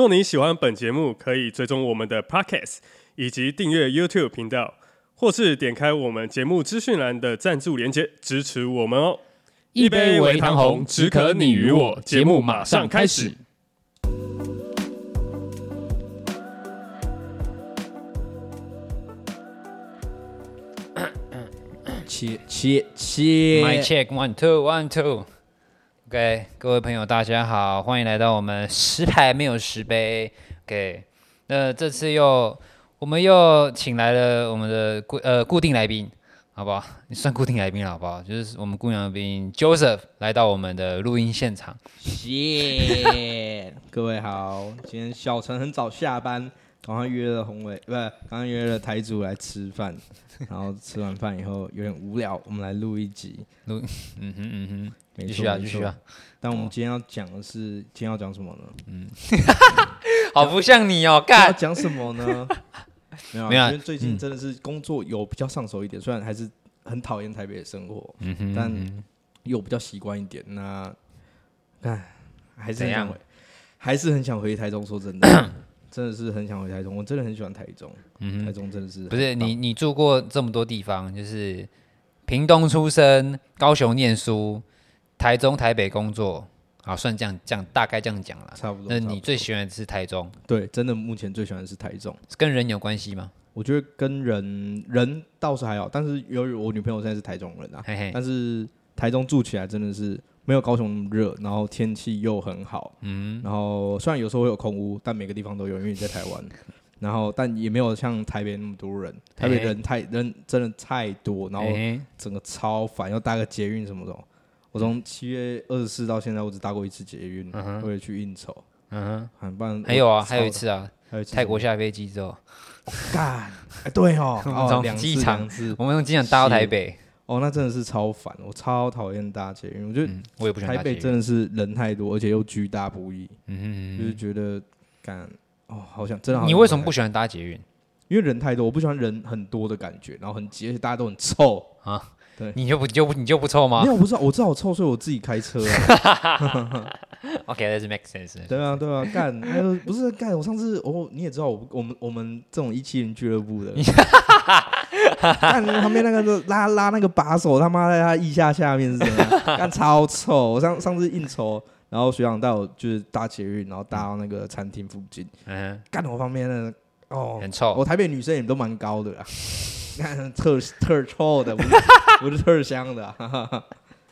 若你喜欢本节目，可以追踪我们的 Podcast 以及订阅 YouTube 频道，或是点开我们节目资讯栏的赞助连接支持我们哦。一杯微糖红，只可你与我。节目马上开始。切切切！My check one two one two。OK，各位朋友，大家好，欢迎来到我们十排没有十杯。OK，那这次又我们又请来了我们的固呃固定来宾。好不好？你算固定来宾了，好不好？就是我们固定来宾 Joseph 来到我们的录音现场。谢谢各位好，今天小陈很早下班，赶快约了宏伟，不是，刚刚约了台主来吃饭，然后吃完饭以后有点无聊，我们来录一集。录，嗯哼嗯哼，没错继续啊继续啊。但我们今天要讲的是，今天要讲什么呢？嗯，好不像你哦，干要讲什么呢？没有、啊，没有、啊。因为最近真的是工作有比较上手一点，嗯、虽然还是很讨厌台北的生活，嗯哼嗯哼，但又比较习惯一点。那，哎，还是很想回，还是很想回台中。说真的，真的是很想回台中。我真的很喜欢台中，嗯、台中真的是不是你？你住过这么多地方，就是屏东出生，高雄念书，台中、台北工作。好，算这样，这样大概这样讲了，差不多。那你最喜欢的是台中？对，真的目前最喜欢的是台中。跟人有关系吗？我觉得跟人人倒是还好，但是由于我女朋友现在是台中人啊，嘿嘿，但是台中住起来真的是没有高雄那么热，然后天气又很好，嗯，然后虽然有时候会有空屋，但每个地方都有，因为你在台湾，然后但也没有像台北那么多人，台北人太人真的太多，然后整个超烦，要搭个捷运什么的。我从七月二十四到现在，我只搭过一次捷运，为了去应酬。嗯哼，还还有啊，还有一次啊，还有泰国下飞机之后，干，哎，对哦，从机场，我们从机场搭到台北，哦，那真的是超烦，我超讨厌搭捷运，我觉得我也不喜欢台北真的是人太多，而且又居大不易，嗯哼，就是觉得干，哦，好想真的。你为什么不喜欢搭捷运？因为人太多，我不喜欢人很多的感觉，然后很挤，而且大家都很臭啊。对你就不就不你就不臭吗？没有，我不知道，我知道我臭，所以我自己开车。OK，that makes sense。对啊，对啊，干，还有不是干，我上次哦，你也知道我，我们我们这种一七零俱乐部的，看旁边那个拉拉那个把手，他妈在他腋下下面是什么？看超臭！我上上次应酬，然后学长带我就是搭捷运，然后搭到那个餐厅附近，嗯，干我旁边的哦，很臭。我台北女生也都蛮高的啦。看 特特臭的，不是不是特香的，哈哈哈。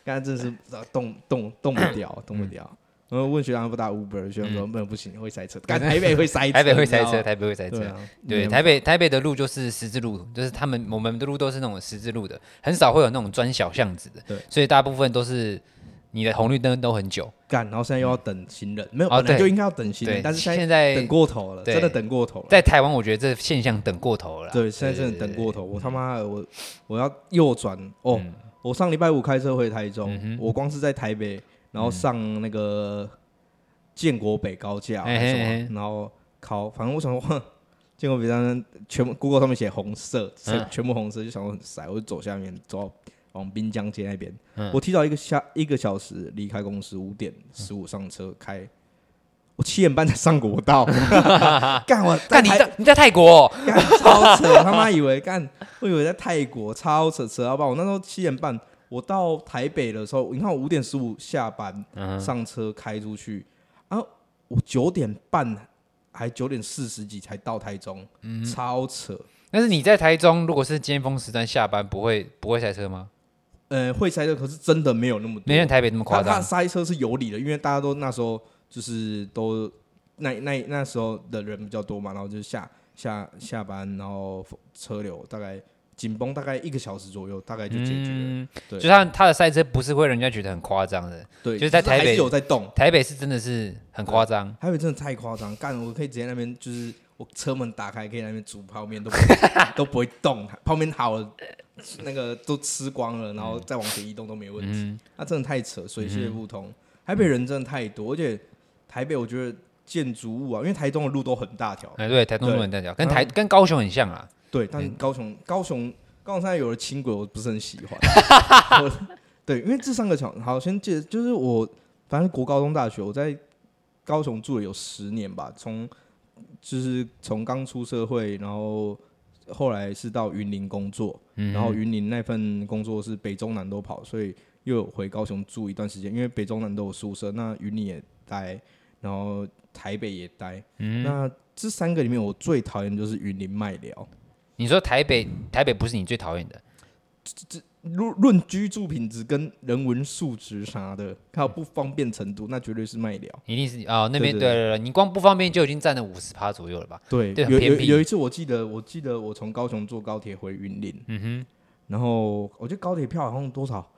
刚才真是动动动不掉，动不了。然后问学长不打 Uber，学长说不行，会塞车。台北会塞车，台北会塞车，台北会塞车。对，台北台北的路就是十字路，就是他们我们的路都是那种十字路的，很少会有那种钻小巷子的。对，所以大部分都是。你的红绿灯都很久，干，然后现在又要等行人，没有，本来就应该要等行人，但是现在等过头了，真的等过头了。在台湾，我觉得这现象等过头了。对，现在真的等过头。我他妈，我我要右转哦。我上礼拜五开车回台中，我光是在台北，然后上那个建国北高架，然后考，反正我想说，建国北站全部 Google 上面写红色，全全部红色，就想说很塞，我就走下面走。往滨江街那边，嗯、我提早一个下一个小时离开公司，五点十五上车开，我七点半才上国道，干我干你在你在泰国、哦，超扯，他妈以为干，我以为在泰国，超扯扯到爆。我那时候七点半，我到台北的时候，你看我五点十五下班、嗯、上车开出去，然后我九点半还九点四十几才到台中，嗯、超扯。但是你在台中，如果是尖峰时段下班，不会不会塞车吗？呃，会塞车，可是真的没有那么多，没像台北那么夸张。他塞车是有理的，因为大家都那时候就是都那那那时候的人比较多嘛，然后就是下下下班，然后车流大概紧绷大概一个小时左右，大概就解决了。嗯、对，就像他的赛车不是会人家觉得很夸张的，对，就是在台北有在动，台北是真的是很夸张，台北真的太夸张，干我可以直接那边就是我车门打开，可以那边煮泡面都 都不会动，泡面好了那个都吃光了，然后再往前移动都没问题，那、嗯啊、真的太扯，水泄不通。嗯、台北人真的太多，而且台北我觉得建筑物啊，因为台中的路都很大条，哎对，台中路很大条，跟台跟高雄很像啊。对，但高雄、嗯、高雄高雄现在有了轻轨，我不是很喜欢。对，因为这三个桥，好，先记得，就是我反正国高中大学我在高雄住了有十年吧，从就是从刚出社会，然后后来是到云林工作，嗯、然后云林那份工作是北中南都跑，所以又有回高雄住一段时间，因为北中南都有宿舍，那云林也待，然后台北也待。嗯、那这三个里面，我最讨厌的就是云林麦寮。你说台北，台北不是你最讨厌的？这论论居住品质跟人文素质啥的，还有不方便程度，那绝对是麦寮。一定是啊、哦，那边对对，对对对，你光不方便就已经占了五十趴左右了吧？对，对有有有一次我记得，我记得我从高雄坐高铁回云林，嗯哼，然后我觉得高铁票好像多少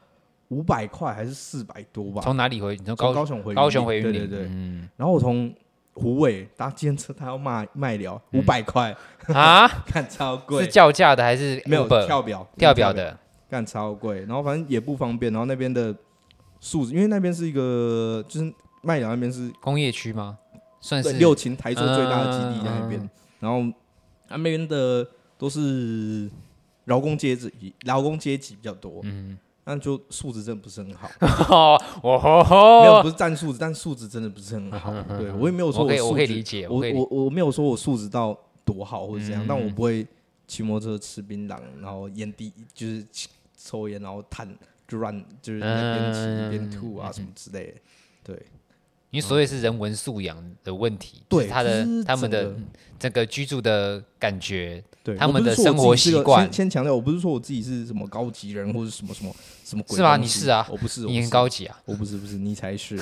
五百块还是四百多吧？从哪里回？你从高高雄回高雄回云林？对对对，嗯，然后我从。虎尾搭计程车，他要卖卖聊五百块。啊，干超贵，是叫价的还是没有跳表跳表的？干超贵，然后反正也不方便，然后那边的素质，因为那边是一个就是卖聊那边是工业区吗？算是六轻台中最大的基地在那边，然后那边的都是劳工阶级，劳工阶级比较多，嗯。但就素质真的不是很好，哦没有不是占素质，但素质真的不是很好。对我也没有说我素质，我我我没有说我素质到多好或者怎样，但我不会骑摩托车吃槟榔，然后烟蒂就是抽烟，然后碳就乱就是一边骑一边吐啊什么之类的。对，你所谓是人文素养的问题，对他的他们的整个居住的感觉。对，他们的生活习惯。先先强调，我不是说我自己是什么高级人，或者什么什么什么鬼。是吧？你是啊，我不是，你很高级啊。我不是，不是，你才是。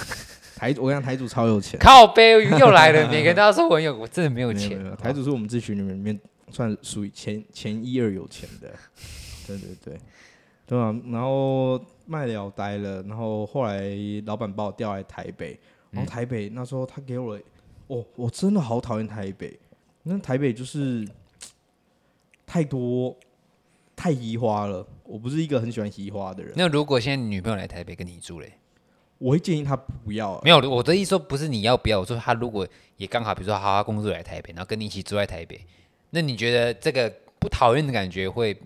台，我跟你讲，台主超有钱。靠背又来了，每个人都说我有，我真的没有钱。台主是我们这群里面里面算属于前前一二有钱的。对对对，对啊。然后卖了呆了，然后后来老板把我调来台北，然后台北那时候他给我了，哦，我真的好讨厌台北。那台北就是。太多太移花了，我不是一个很喜欢移花的人。那如果现在你女朋友来台北跟你住嘞，我会建议她不要。没有，我的意思说不是你要不要，我说她如果也刚好，比如说好好工作来台北，然后跟你一起住在台北，那你觉得这个不讨厌的感觉会？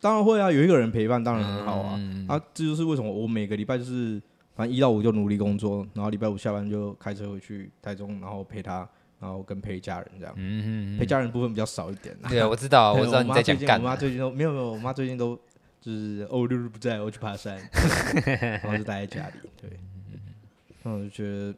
当然会啊，有一个人陪伴当然很好啊。嗯、啊，这就是为什么我每个礼拜就是反正一到五就努力工作，然后礼拜五下班就开车回去台中，然后陪他。然后跟陪家人这样，嗯哼嗯，陪家人部分比较少一点。对啊，我知道，我知道你在讲干。我妈最近都没有没有，我妈最近都就是哦六日不在，我去爬山，然后就待在家里。对，那我就觉得，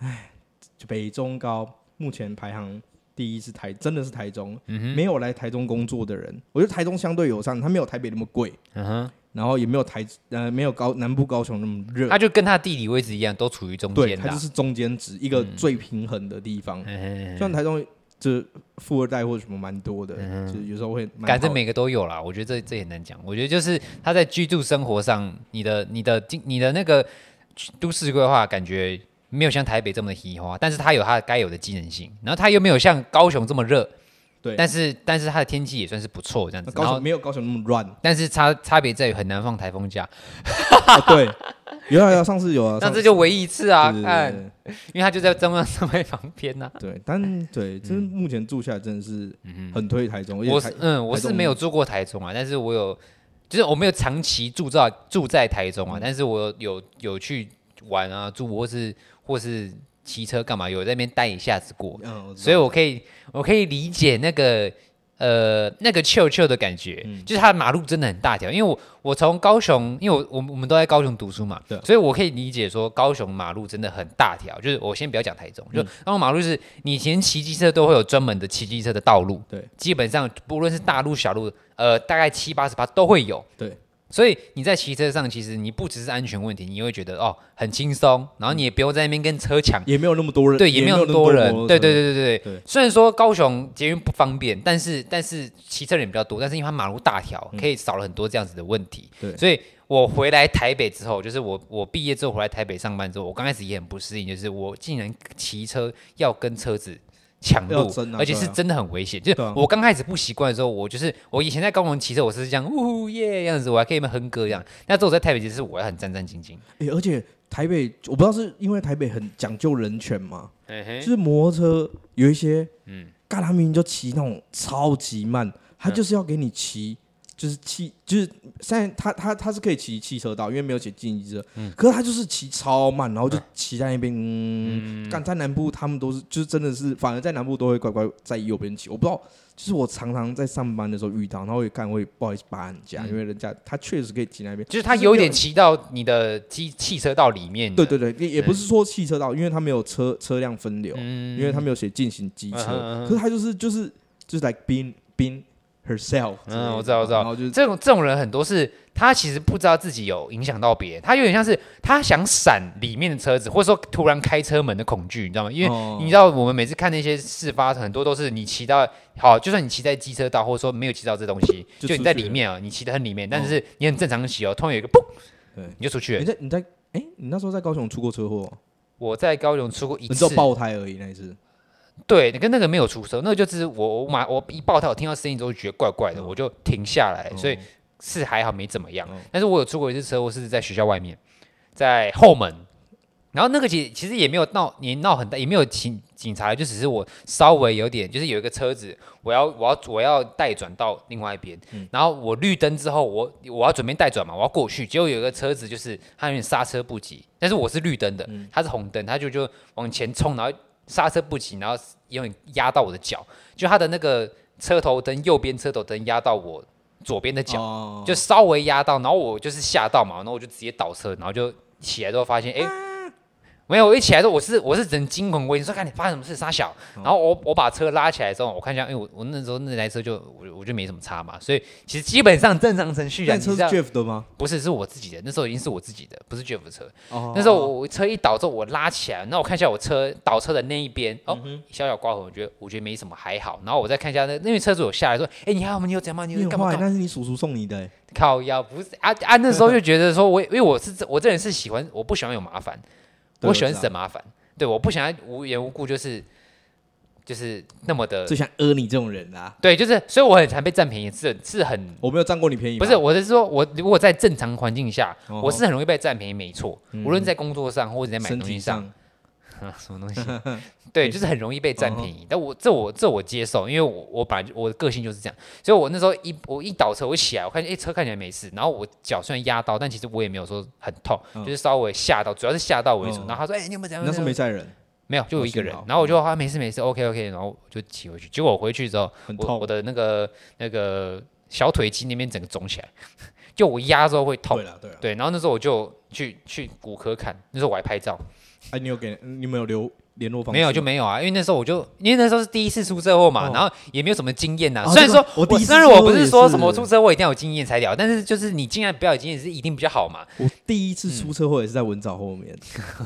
哎，就北中高目前排行第一是台，真的是台中。嗯，没有来台中工作的人，我觉得台中相对友善，它没有台北那么贵。嗯哼。然后也没有台呃没有高南部高雄那么热，它就跟它地理位置一样，都处于中间。对，它就是中间值，一个最平衡的地方。像台中这富二代或者什么蛮多的，就有时候会。反正每个都有啦，我觉得这这也难讲。我觉得就是他在居住生活上，你的你的你的那个都市规划感觉没有像台北这么的稀花，但是它有它该有的机能性，然后它又没有像高雄这么热。对，但是但是它的天气也算是不错，这样子。高雄没有高雄那么乱，但是差差别在于很难放台风假。对，有啊有，上次有啊，上次就唯一一次啊，看，因为它就在中央山脉旁边呐。对，但对，就是目前住下来真的是很推台中。我是嗯，我是没有住过台中啊，但是我有，就是我没有长期住在住在台中啊，但是我有有去玩啊，住或是或是。骑车干嘛？有在那边待一下子过，嗯、所以我可以，我可以理解那个，呃，那个臭臭的感觉，嗯、就是它的马路真的很大条。因为我我从高雄，因为我我我们都在高雄读书嘛，对，所以我可以理解说高雄马路真的很大条。就是我先不要讲台中，就高雄马路是，你以前骑机车都会有专门的骑机车的道路，对，基本上不论是大路小路，呃，大概七八十八都会有，对。所以你在骑车上，其实你不只是安全问题，你会觉得哦很轻松，然后你也不用在那边跟车抢，也没有那么多人，对，也没有那么多人，对对对对对。对虽然说高雄捷运不方便，但是但是骑车人比较多，但是因为它马路大条，可以少了很多这样子的问题。对，所以我回来台北之后，就是我我毕业之后回来台北上班之后，我刚开始也很不适应，就是我竟然骑车要跟车子。抢路，而且是真的很危险。就是我刚开始不习惯的时候，我就是我以前在高雄骑车，我是这样呜耶样子，我还可以哼歌一样。那之后在台北其实我还很战战兢兢。哎，而且台北我不知道是因为台北很讲究人权嘛，就是摩托车有一些，嗯，嘎他明明就骑那种超级慢，他就是要给你骑。就是骑，就是现在他他他是可以骑汽车道，因为没有写禁机车。嗯。可是他就是骑超慢，然后就骑在那边。嗯。干、嗯、在南部，他们都是就是真的是，反而在南部都会乖乖在右边骑。我不知道，就是我常常在上班的时候遇到，然后会干会不好意思扒人家，嗯、因为人家他确实可以骑那边。就是他有一点骑到你的机汽车道里面。对对对，也也不是说汽车道，因为他没有车车辆分流，嗯、因为他没有写进行机车。嗯、可是他就是就是就是 like being being herself，嗯，我知道，我知道，就是这种这种人很多是，他其实不知道自己有影响到别人，他有点像是他想闪里面的车子，或者说突然开车门的恐惧，你知道吗？因为你知道我们每次看那些事发，很多都是你骑到好，就算你骑在机车道，或者说没有骑到这东西，就你在里面啊，你骑得很里面，但是你很正常的骑哦，突然有一个嘣，对，你就出去了。你在你在哎，你那时候在高雄出过车祸？我在高雄出过一次，爆胎而已那一次。对，你跟那个没有出手，那个就是我我马我一爆胎，我听到声音之后就觉得怪怪的，我就停下来，所以是还好没怎么样。但是我有出过一次车祸，是在学校外面，在后门，然后那个其其实也没有闹，也闹很大，也没有警警察，就只是我稍微有点，就是有一个车子，我要我要我要带转到另外一边，然后我绿灯之后，我我要准备带转嘛，我要过去，结果有一个车子就是他有点刹车不及，但是我是绿灯的，他是红灯，他就就往前冲，然后。刹车不及，然后有点压到我的脚，就他的那个车头灯右边车头灯压到我左边的脚，哦、就稍微压到，然后我就是吓到嘛，然后我就直接倒车，然后就起来之后发现，哎、欸。没有，我一起来之后，我是我是整惊魂未定，说看你发生什么事，傻小。然后我我把车拉起来之后，我看一下，因为我我那时候那台车就我我就没什么差嘛，所以其实基本上正常程序。那车是 Jeff 的吗？不是，是我自己的。那时候已经是我自己的，不是 Jeff 的车。哦。那时候我车一倒之后，我拉起来，那我看一下我车倒车的那一边，哦，小小刮痕，我觉得我觉得没什么，还好。然后我再看一下那那位车主有下来说，哎，你还好吗？你有怎样吗？你有干嘛？那是你叔叔送你的。靠腰不是啊啊！那时候就觉得说我因为我是我这人是喜欢我不喜欢有麻烦。我喜欢省麻烦，对，我不想要无缘无故就是就是那么的，最想讹你这种人啊，对，就是，所以我很常被占便宜，是是很，我没有占过你便宜，不是，我是说，我如果在正常环境下，我是很容易被占便宜，没错，无论在工作上或者在买东西上。啊，什么东西？对，就是很容易被占便宜。但我这我这我接受，因为我我本来我的个性就是这样，所以我那时候一我一倒车，我一起来，我看见哎车看起来没事，然后我脚虽然压到，但其实我也没有说很痛，就是稍微吓到，主要是吓到为主。然后他说：“哎，你有没有这样？”那时候没载人，没有，就我一个人。然后我就说：“啊，没事没事，OK OK。”然后我就骑回去。结果我回去之后，我我的那个那个小腿肌那边整个肿起来，就我压之后会痛。对了对了，对。然后那时候我就去去骨科看，那时候我还拍照。哎，你有给你没有留联络方式？没有就没有啊，因为那时候我就因为那时候是第一次出车祸嘛，然后也没有什么经验呐。虽然说我虽然我不是说什么出车祸一定要有经验才聊，但是就是你尽量不要有经验是一定比较好嘛。我第一次出车祸也是在文藻后面，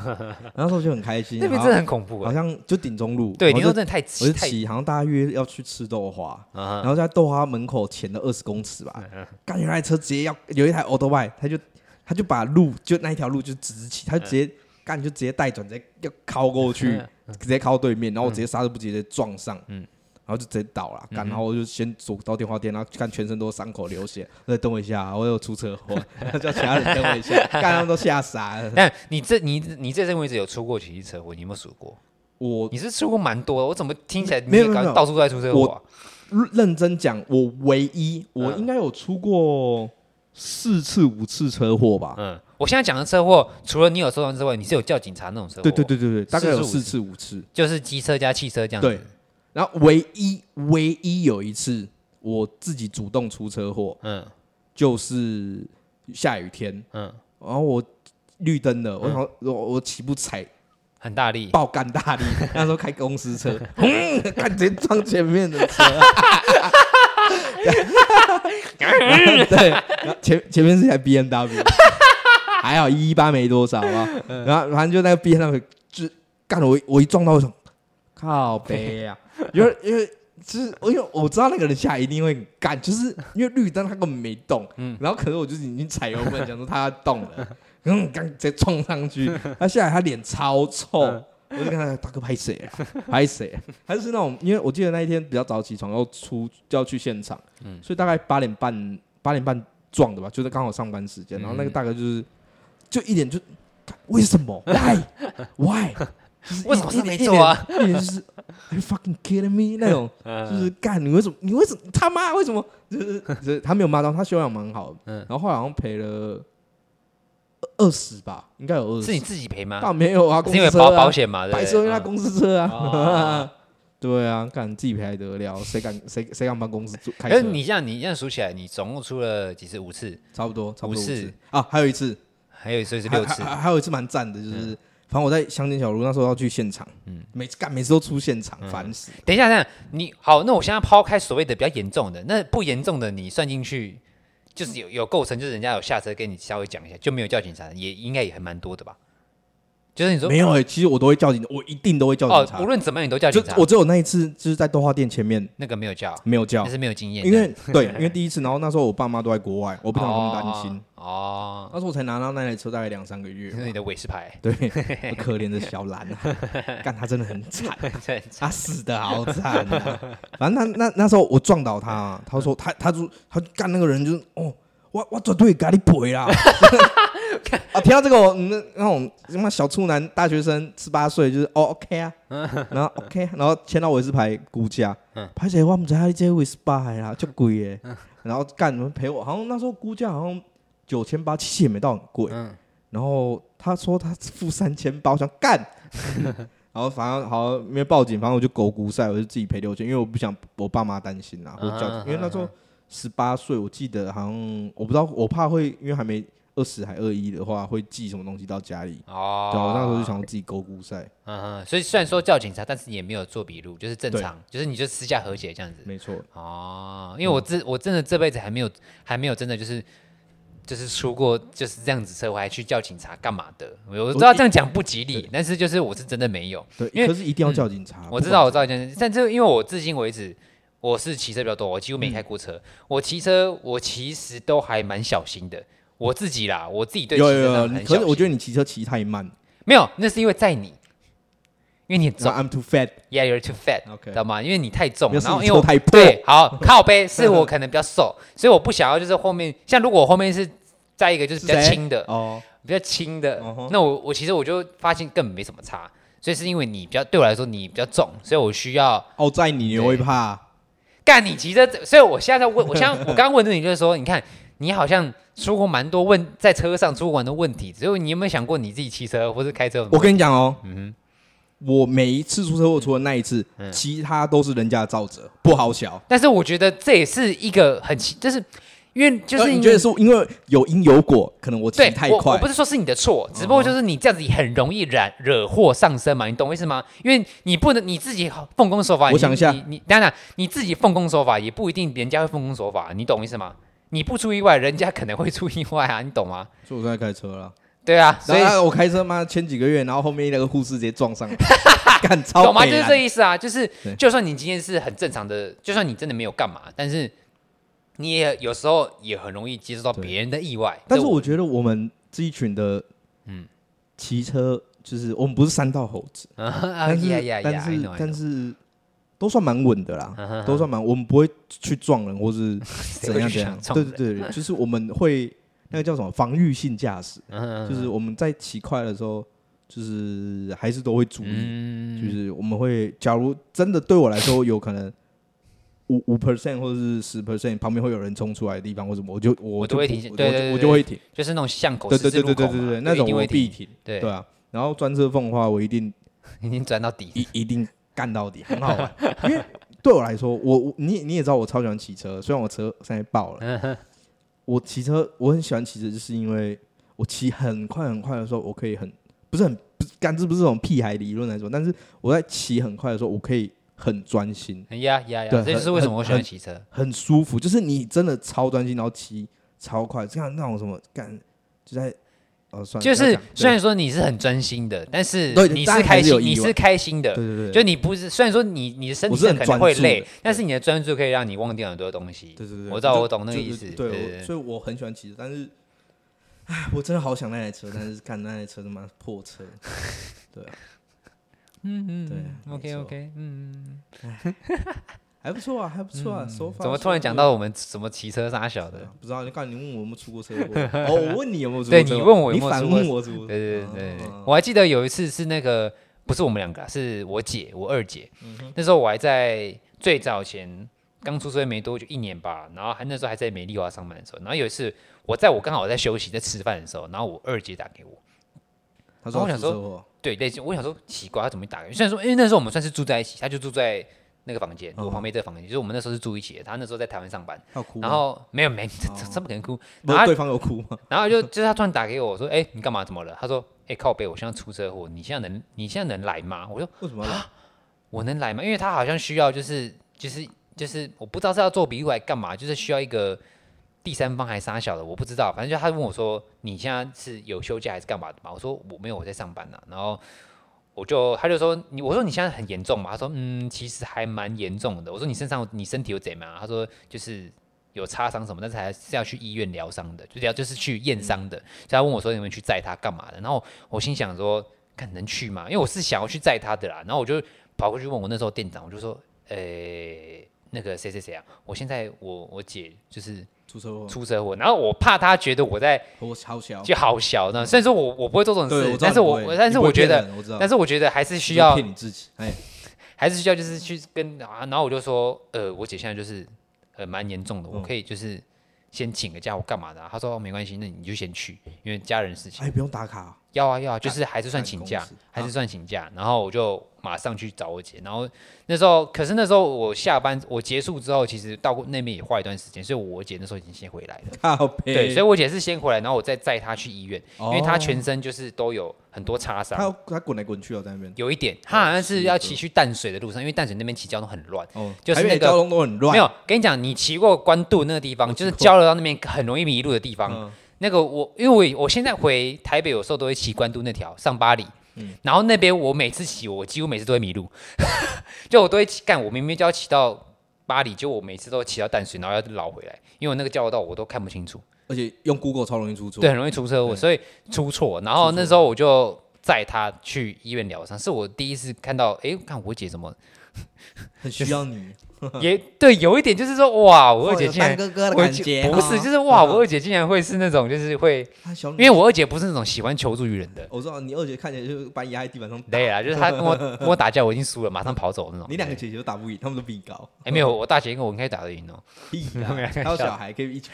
然 后那时候就很开心。那边真的很恐怖，好像就顶中路。对，顶中路真的太我就骑，好像大家约要去吃豆花，然后在豆花门口前的二十公尺吧，感觉那台车直接要有一台 Old Bike，他就他就把路就那一条路就直起，他就直接。干就直接带转，直接要靠过去，直接靠对面，然后我直接刹车不及，直接撞上，然后就直接倒了。干，然后我就先走到电话店，然后看全身都是伤口流血。再等我一下，我有出车祸，叫其他人等我一下。干，他们都吓傻了。但你这你你这阵为止有出过几次车祸？你有没有数过？我你是出过蛮多的。我怎么听起来没有到处都在出车祸？我认真讲，我唯一我应该有出过四次五次车祸吧。嗯。我现在讲的车祸，除了你有受伤之外，你是有叫警察那种车祸？对对对对对，大概有四次五次，就是机车加汽车这样子。对，然后唯一唯一有一次我自己主动出车祸，嗯，就是下雨天，嗯，然后我绿灯了，我想我我起步踩很大力，爆干大力，那时候开公司车，嗯，直接撞前面的车。对，然后前前面是一台 B M W，还好一一八没多少啊。然后反正就那个 B M W 就干了我，我一撞到我说靠北啊，因为因为就是因为我知道那个人下来一定会干，就是因为绿灯他根本没动，嗯，然后可是我就是已经踩油门，想说他要动了，嗯，刚直接冲上去，他下来他脸超臭。我就跟他大哥拍谁啊？拍谁？还是那种，因为我记得那一天比较早起床，要出就要去现场，嗯，所以大概八点半八点半撞的吧，就是刚好上班时间。然后那个大哥就是就一点就为什么？Why Why？为什么是没错啊？一点就是 Are you fucking kidding me 那种，就是干你为什么？你为什么他妈为什么？就是就是他没有骂到，他修养蛮好的，嗯，然后后来好像赔了。二十吧，应该有二十。是你自己赔吗？倒没有啊，是因为保保险嘛，白车因为他公司车啊。对啊，敢自己赔还得了？谁敢谁谁敢帮公司开车？可是你这样你这样数起来，你总共出了几次？五次，差不多，差不多五次啊。还有一次，还有一次是六次，还有一次蛮赞的，就是反正我在乡间小路那时候要去现场，嗯，每次干每次都出现场，烦死。等一下，等一下，你好，那我现在抛开所谓的比较严重的，那不严重的你算进去。就是有有构成，就是人家有下车跟你稍微讲一下，就没有叫警察，也应该也还蛮多的吧。就是你说没有哎、欸，其实我都会叫警，我一定都会叫警察。哦、无论怎么样，你都叫警察。我只有那一次，就是在豆花店前面那个没有叫，没有叫，但是没有经验。因为 对，因为第一次，然后那时候我爸妈都在国外，我不想他们担心。哦，那时候我才拿到那台车大概两三个月。是你的尾士牌。对，可怜的小兰啊，干他真的很惨，他死的好惨啊。反正那那那时候我撞倒他，他说他他就他干那个人就是哦。我我绝对给你赔啦！啊，听到这个，那那种什么小处男大学生十八岁，就是哦 OK 啊，然后 OK，然后签到伟士牌估价，拍谢我唔知你这伟士牌啦，就贵耶。然后干什么赔我？好像那时候估价好像九千八，其实也没到很贵。然后他说他付三千八，我想干。然后反正好没有报警，反正我就狗骨赛，我就自己赔六千，因为我不想我爸妈担心啊，或者叫，因为那时候。十八岁，我记得好像我不知道，我怕会因为还没二十还二一的话，会寄什么东西到家里。哦，对，我那时候就想自己勾股赛。嗯哼，所以虽然说叫警察，但是也没有做笔录，就是正常，就是你就私下和解这样子。没错。哦，因为我真我真的这辈子还没有还没有真的就是就是出过就是这样子车祸还去叫警察干嘛的？我知道这样讲不吉利，但是就是我是真的没有。对，因为可是一定要叫警察。嗯、我知道，我知道，但是因为我至今为止。我是骑车比较多，我几乎没开过车。嗯、我骑车，我其实都还蛮小心的。我自己啦，我自己对骑车很小心。可是我觉得你骑车骑太慢。没有，那是因为载你，因为你重。I'm too fat. Yeah, you're too fat. OK，知道吗？因为你太重，然后因为我太破。对，好 靠背是我可能比较瘦，所以我不想要就是后面像如果我后面是再一个就是比较轻的哦，比较轻的，那我我其实我就发现根本没什么差。所以是因为你比较对我来说你比较重，所以我需要哦在你，你会怕。干你急着，所以我现在在问，我现在我刚刚问的你就是说，你看你好像出过蛮多问，在车上出过蛮多问题，只有你有没有想过你自己骑车或是开车？我跟你讲哦，嗯哼，我每一次出车祸除了那一次，其他都是人家的造责，不好小。但是我觉得这也是一个很奇，就是。因为就是你觉得是因为有因有果，可能我骑太快。我不是说是你的错，只不过就是你这样子很容易染惹祸上身嘛，你懂我意思吗？因为你不能你自己奉公守法，我想一下，你你当然你自己奉公守法也不一定人家会奉公守法，你懂我意思吗？你不出意外，人家可能会出意外啊，你懂吗？所以我在开车了。对啊，所以我开车嘛，前几个月，然后后面那个护士直接撞上了，干超懂吗？就是这意思啊，就是就算你今天是很正常的，就算你真的没有干嘛，但是。你也有时候也很容易接受到别人的意外，但是我觉得我们这一群的，嗯，骑车就是我们不是三道猴子，但是但是但是都算蛮稳的啦，都算蛮，我们不会去撞人或是 怎样怎样，对对对，就是我们会那个叫什么防御性驾驶，就是我们在骑快的时候，就是还是都会注意，就是我们会，假如真的对我来说有可能。五五 percent 或者是十 percent，旁边会有人冲出来的地方或什么，我就我就会停，对对，我就会停，就是那种巷口，对对对对对对对，那种我必停，对对啊。然后专车缝的话，我一定 一定钻到底，一一定干到底，很好玩。因为对我来说，我你你也知道，我超喜欢骑车，虽然我车现在爆了，我骑车我很喜欢骑车，就是因为我骑很快很快的时候，我可以很不是很不是，干这不是这种屁孩理论来说，但是我在骑很快的时候，我可以。很专心。呀呀呀！这就是为什么我喜欢骑车很，很舒服。就是你真的超专心，然后骑超快，这样那种什么干就在。哦，算就是虽然说你是很专心的，但是你是开心，你是开心的，对对对，就你不是虽然说你你的身体可能会累，但是你的专注可以让你忘掉很多东西。对对对，我知道我懂那个意思。对，所以我很喜欢骑车，但是，哎，我真的好想那台车，但是看那台车他妈破车，对，嗯嗯，对，OK OK，嗯嗯。还不错啊，还不错啊。手法怎么突然讲到我们什么骑车啥小的？不知道，你刚你问我有没有出过车祸？哦，我问你有没有出？对，你问我有没有出过？你反问我？对对对，我还记得有一次是那个不是我们两个，是我姐，我二姐。那时候我还在最早前刚出社会没多久，一年吧。然后还那时候还在美丽华上班的时候。然后有一次我在我刚好在休息在吃饭的时候，然后我二姐打给我，她说我想说，对对，我想说奇怪，他怎么会打？虽然说因为那时候我们算是住在一起，他就住在。那个房间，我旁边这个房间，就是我们那时候是住一起的。他那时候在台湾上班，然后没有没，怎么可能哭？然后对方有哭吗？然后就就是他突然打给我，说：“哎，你干嘛？怎么了？”他说：“哎，靠背，我现在出车祸，你现在能你现在能来吗？”我说：“为什么啊？我能来吗？因为他好像需要，就是就是就是，我不知道是要做笔录还干嘛，就是需要一个第三方还是啥小的，我不知道。反正就他问我说：你现在是有休假还是干嘛的嘛？我说我没有，我在上班呢。然后。我就他就说你我说你现在很严重嘛？他说嗯，其实还蛮严重的。我说你身上你身体有怎么样？他说就是有擦伤什么，但是还是要去医院疗伤的，就要就是去验伤的。所以他问我说你们去载他干嘛的？然后我心想说看能去吗？因为我是想要去载他的啦。然后我就跑过去问我那时候店长，我就说诶、欸，那个谁谁谁啊？我现在我我姐就是。出车祸，出车祸，然后我怕她觉得我在，我好小，就好小呢。虽然说我我不会做这种事，但是我但是我觉得，但是我觉得还是需要骗你自己，哎，还是需要就是去跟啊，然后我就说，呃，我姐现在就是呃蛮严重的，我可以就是先请个假，我干嘛的？他说没关系，那你就先去，因为家人事情。哎，不用打卡，要啊要啊，就是还是算请假，还是算请假，然后我就。马上去找我姐，然后那时候，可是那时候我下班，我结束之后，其实到那边也花一段时间，所以我姐那时候已经先回来了。对，所以我姐是先回来，然后我再载她去医院，因为她全身就是都有很多擦伤。她她滚来滚去哦，在那边。有一点，她好像是要骑去淡水的路上，因为淡水那边骑交通很乱，哦，就是那个交通都很乱。没有，跟你讲，你骑过关渡那个地方，就是交流到那边很容易迷路的地方。那个我，因为我我现在回台北有时候都会骑关渡那条上巴黎。嗯，然后那边我每次骑，我几乎每次都会迷路，就我都会骑干，我明明就要骑到八里，就我每次都骑到淡水，然后要绕回来，因为我那个交流道我都看不清楚，而且用 Google 超容易出错，对，很容易出车祸，所以出错。然后那时候我就载他去医院疗伤，是我第一次看到，哎，看我姐怎么 很需要你。也对，有一点就是说，哇，我二姐竟然哥哥的感觉，不是，就是哇，我二姐竟然会是那种，就是会，因为我二姐不是那种喜欢求助于人的。我知道你二姐看起来就是把你压在地板上。对啊，就是她跟我跟我打架，我已经输了，马上跑走那种。你两个姐姐都打不赢，他们都比你高。哎，没有，我大姐跟我应该打得赢哦。还有小孩可以一起。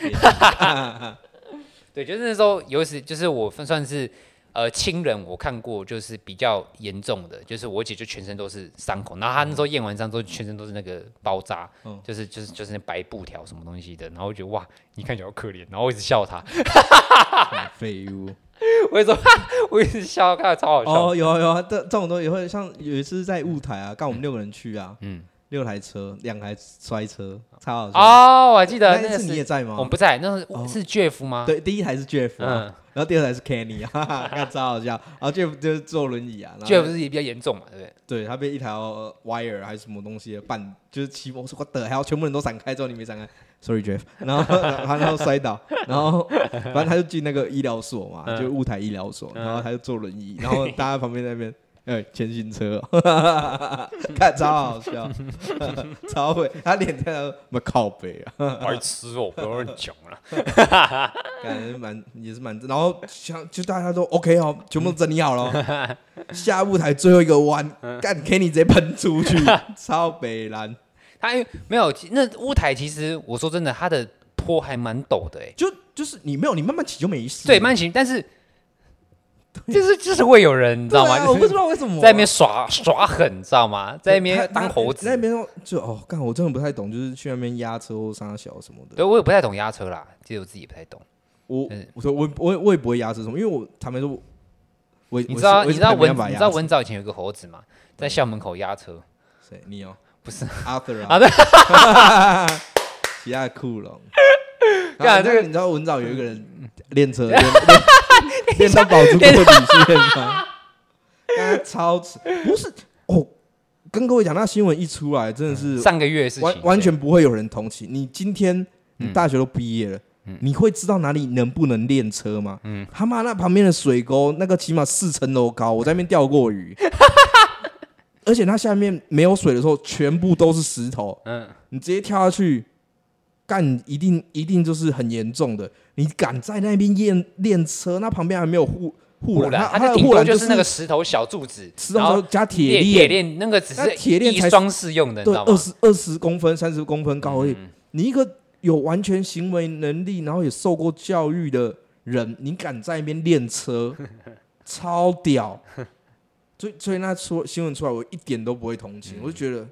对，就是那时候有一次，就是我分算是。呃，亲人我看过，就是比较严重的，就是我姐就全身都是伤口，然后她那时候验完伤之后，全身都是那个包扎，嗯、就是就是就是那白布条什么东西的，然后我觉得哇，你看起来好可怜，然后我一直笑她，废物，我一直说，我一直笑，看着超好笑。哦，有啊有啊，这这种东西会像有一次在雾台啊，刚我们六个人去啊，嗯。六台车，两台摔车，超好笑哦！我还记得那次你也在吗？我们不在，那是是 Jeff 吗？对，第一台是 Jeff，嗯，然后第二台是 Kenny，哈哈，那超好笑。然后 Jeff 就是坐轮椅啊，Jeff 是也比较严重嘛，对不对？对，他被一条 wire 还是什么东西绊，就是骑摩托车的，还要全部人都闪开之后，你没闪开，Sorry Jeff，然后他然后摔倒，然后反正他就进那个医疗所嘛，就雾台医疗所，然后他就坐轮椅，然后大家旁边那边。哎，前行车，看超好笑，超会，他脸在那么靠背啊，白痴哦，不要乱讲了，感觉蛮也是蛮，然后像就大家都 OK 哦，全部都整理好了，下舞台最后一个弯，干 Kenny 直接喷出去，超北蓝，他没有那舞台，其实我说真的，他的坡还蛮陡的，哎，就就是你没有，你慢慢骑就没事，对，慢骑，但是。就是就是会有人，你知道吗？我不知道为什么在那边耍耍狠，你知道吗？在那边当猴子，在那边就哦，干我真的不太懂，就是去那边压车或杀小什么的。对，我也不太懂压车啦，其实我自己也不太懂。我我说我我我也不会压车什么，因为我他们说，我你知道你知道文你知道文藻以前有个猴子吗？在校门口压车。谁？你哦？不是阿德啊，对，其他的库龙。干这个，你知道文藻有一个人练车 练 练到保住过底线吗？刚超迟，不是哦。跟各位讲，那新闻一出来，真的是上个月是完完全不会有人同情你。今天你大学都毕业了，你会知道哪里能不能练车吗？他妈那旁边的水沟，那个起码四层楼高，我在那边钓过鱼。而且它下面没有水的时候，全部都是石头。嗯，你直接跳下去，干一定一定就是很严重的。你敢在那边练练车？那旁边还没有护护栏，它的护栏就是那个石头小柱子，石头加铁链。铁链那个只是铁链才装饰用的，对，二十二十公分、三十公分高而已。你一个有完全行为能力，然后也受过教育的人，你敢在那边练车，超屌！所以，所以那出新闻出来，我一点都不会同情，我就觉得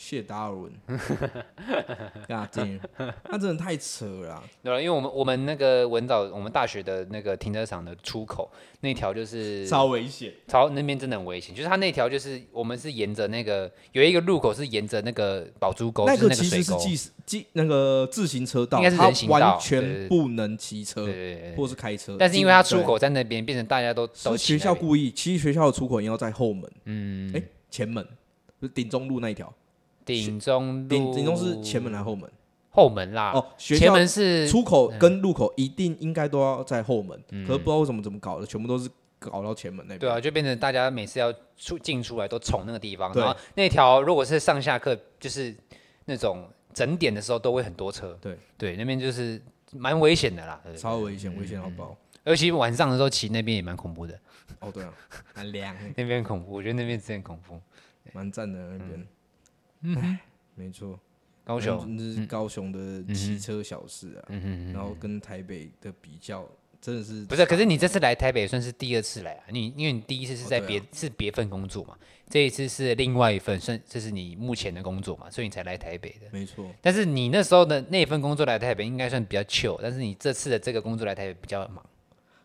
谢达尔文，啊，真，那真的太扯了。对了，因为我们我们那个文藻，我们大学的那个停车场的出口那条就是超危险，超那边真的很危险。就是它那条就是我们是沿着那个有一个路口是沿着那个宝珠沟，那个其实是计计那个自行车道，应该是人行道，完全不能骑车，对对对，或是开车。但是因为它出口在那边，变成大家都都学校故意，其实学校的出口应该在后门，嗯，哎，前门，就是顶中路那一条。顶中顶顶中是前门还是后门？后门啦。哦，前门是出口跟入口一定应该都要在后门，可是不知道为什么怎么搞的，全部都是搞到前门那边。对啊，就变成大家每次要出进出来都从那个地方，然后那条如果是上下课就是那种整点的时候都会很多车。对对，那边就是蛮危险的啦，超危险，危险到爆。尤其晚上的时候骑那边也蛮恐怖的。哦，对啊，很凉，那边恐怖，我觉得那边真的恐怖，蛮赞的那边。嗯，没错，高雄。这是高雄的骑车小事啊，嗯然后跟台北的比较，真的是不是？可是你这次来台北也算是第二次来啊，你因为你第一次是在别是别份工作嘛，这一次是另外一份，算这是你目前的工作嘛，所以你才来台北的，没错。但是你那时候的那份工作来台北应该算比较 chill，但是你这次的这个工作来台北比较忙。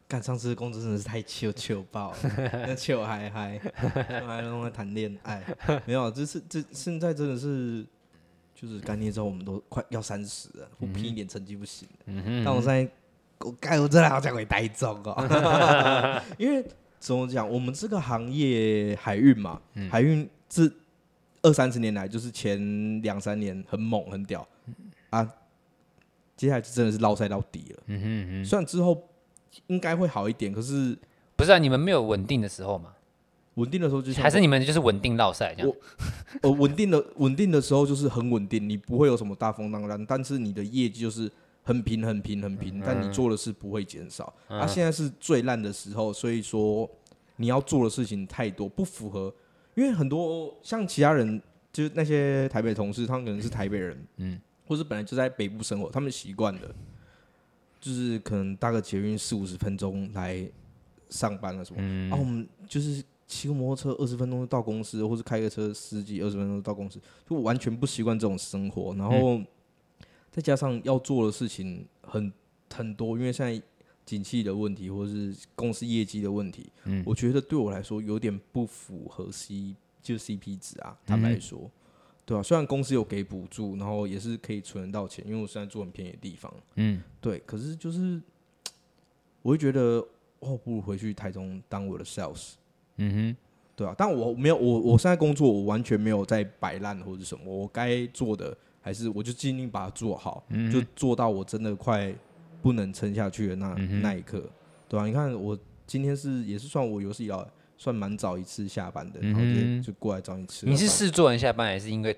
干上次的工作真的是太 chill chill 爆了，那 chill 嗨嗨，还弄来谈恋爱，没有，这是这现在真的是，就是干你知道我们都快要三十了，不拼一点成绩不行。但我现在我干我真的好想回台中哦，因为怎么讲，我们这个行业海运嘛，海运这二三十年来就是前两三年很猛很屌啊，接下来就真的是捞赛到底了。嗯哼嗯哼，虽然之后。应该会好一点，可是不是啊？你们没有稳定的时候吗？稳定的时候就还是你们就是稳定落赛这样。我呃，稳定的稳定的时候就是很稳定，你不会有什么大风浪浪，但是你的业绩就是很平很平很平，但你做的事不会减少。啊，现在是最烂的时候，所以说你要做的事情太多，不符合。因为很多像其他人，就是那些台北同事，他们可能是台北人，嗯，或是本来就在北部生活，他们习惯的。就是可能搭个捷运四五十分钟来上班了什么，嗯、啊，我们就是骑个摩托车二十分钟就到公司，或是开个车十几二十分钟就到公司，就完全不习惯这种生活。然后再加上要做的事情很很多，因为现在景气的问题，或是公司业绩的问题，嗯、我觉得对我来说有点不符合 C 就 CP 值啊，坦白说。嗯对啊，虽然公司有给补助，然后也是可以存得到钱，因为我现在住很便宜的地方。嗯，对，可是就是我会觉得，哦，不如回去台中当我的 sales。嗯哼，对啊，但我没有，我我现在工作，我完全没有在摆烂或者什么，我该做的还是我就尽力把它做好，嗯、就做到我真的快不能撑下去的那、嗯、那一刻，对啊，你看我今天是也是算我有史以来。算蛮早一次下班的，然后就就过来找你吃。你是试做完下班，还是因为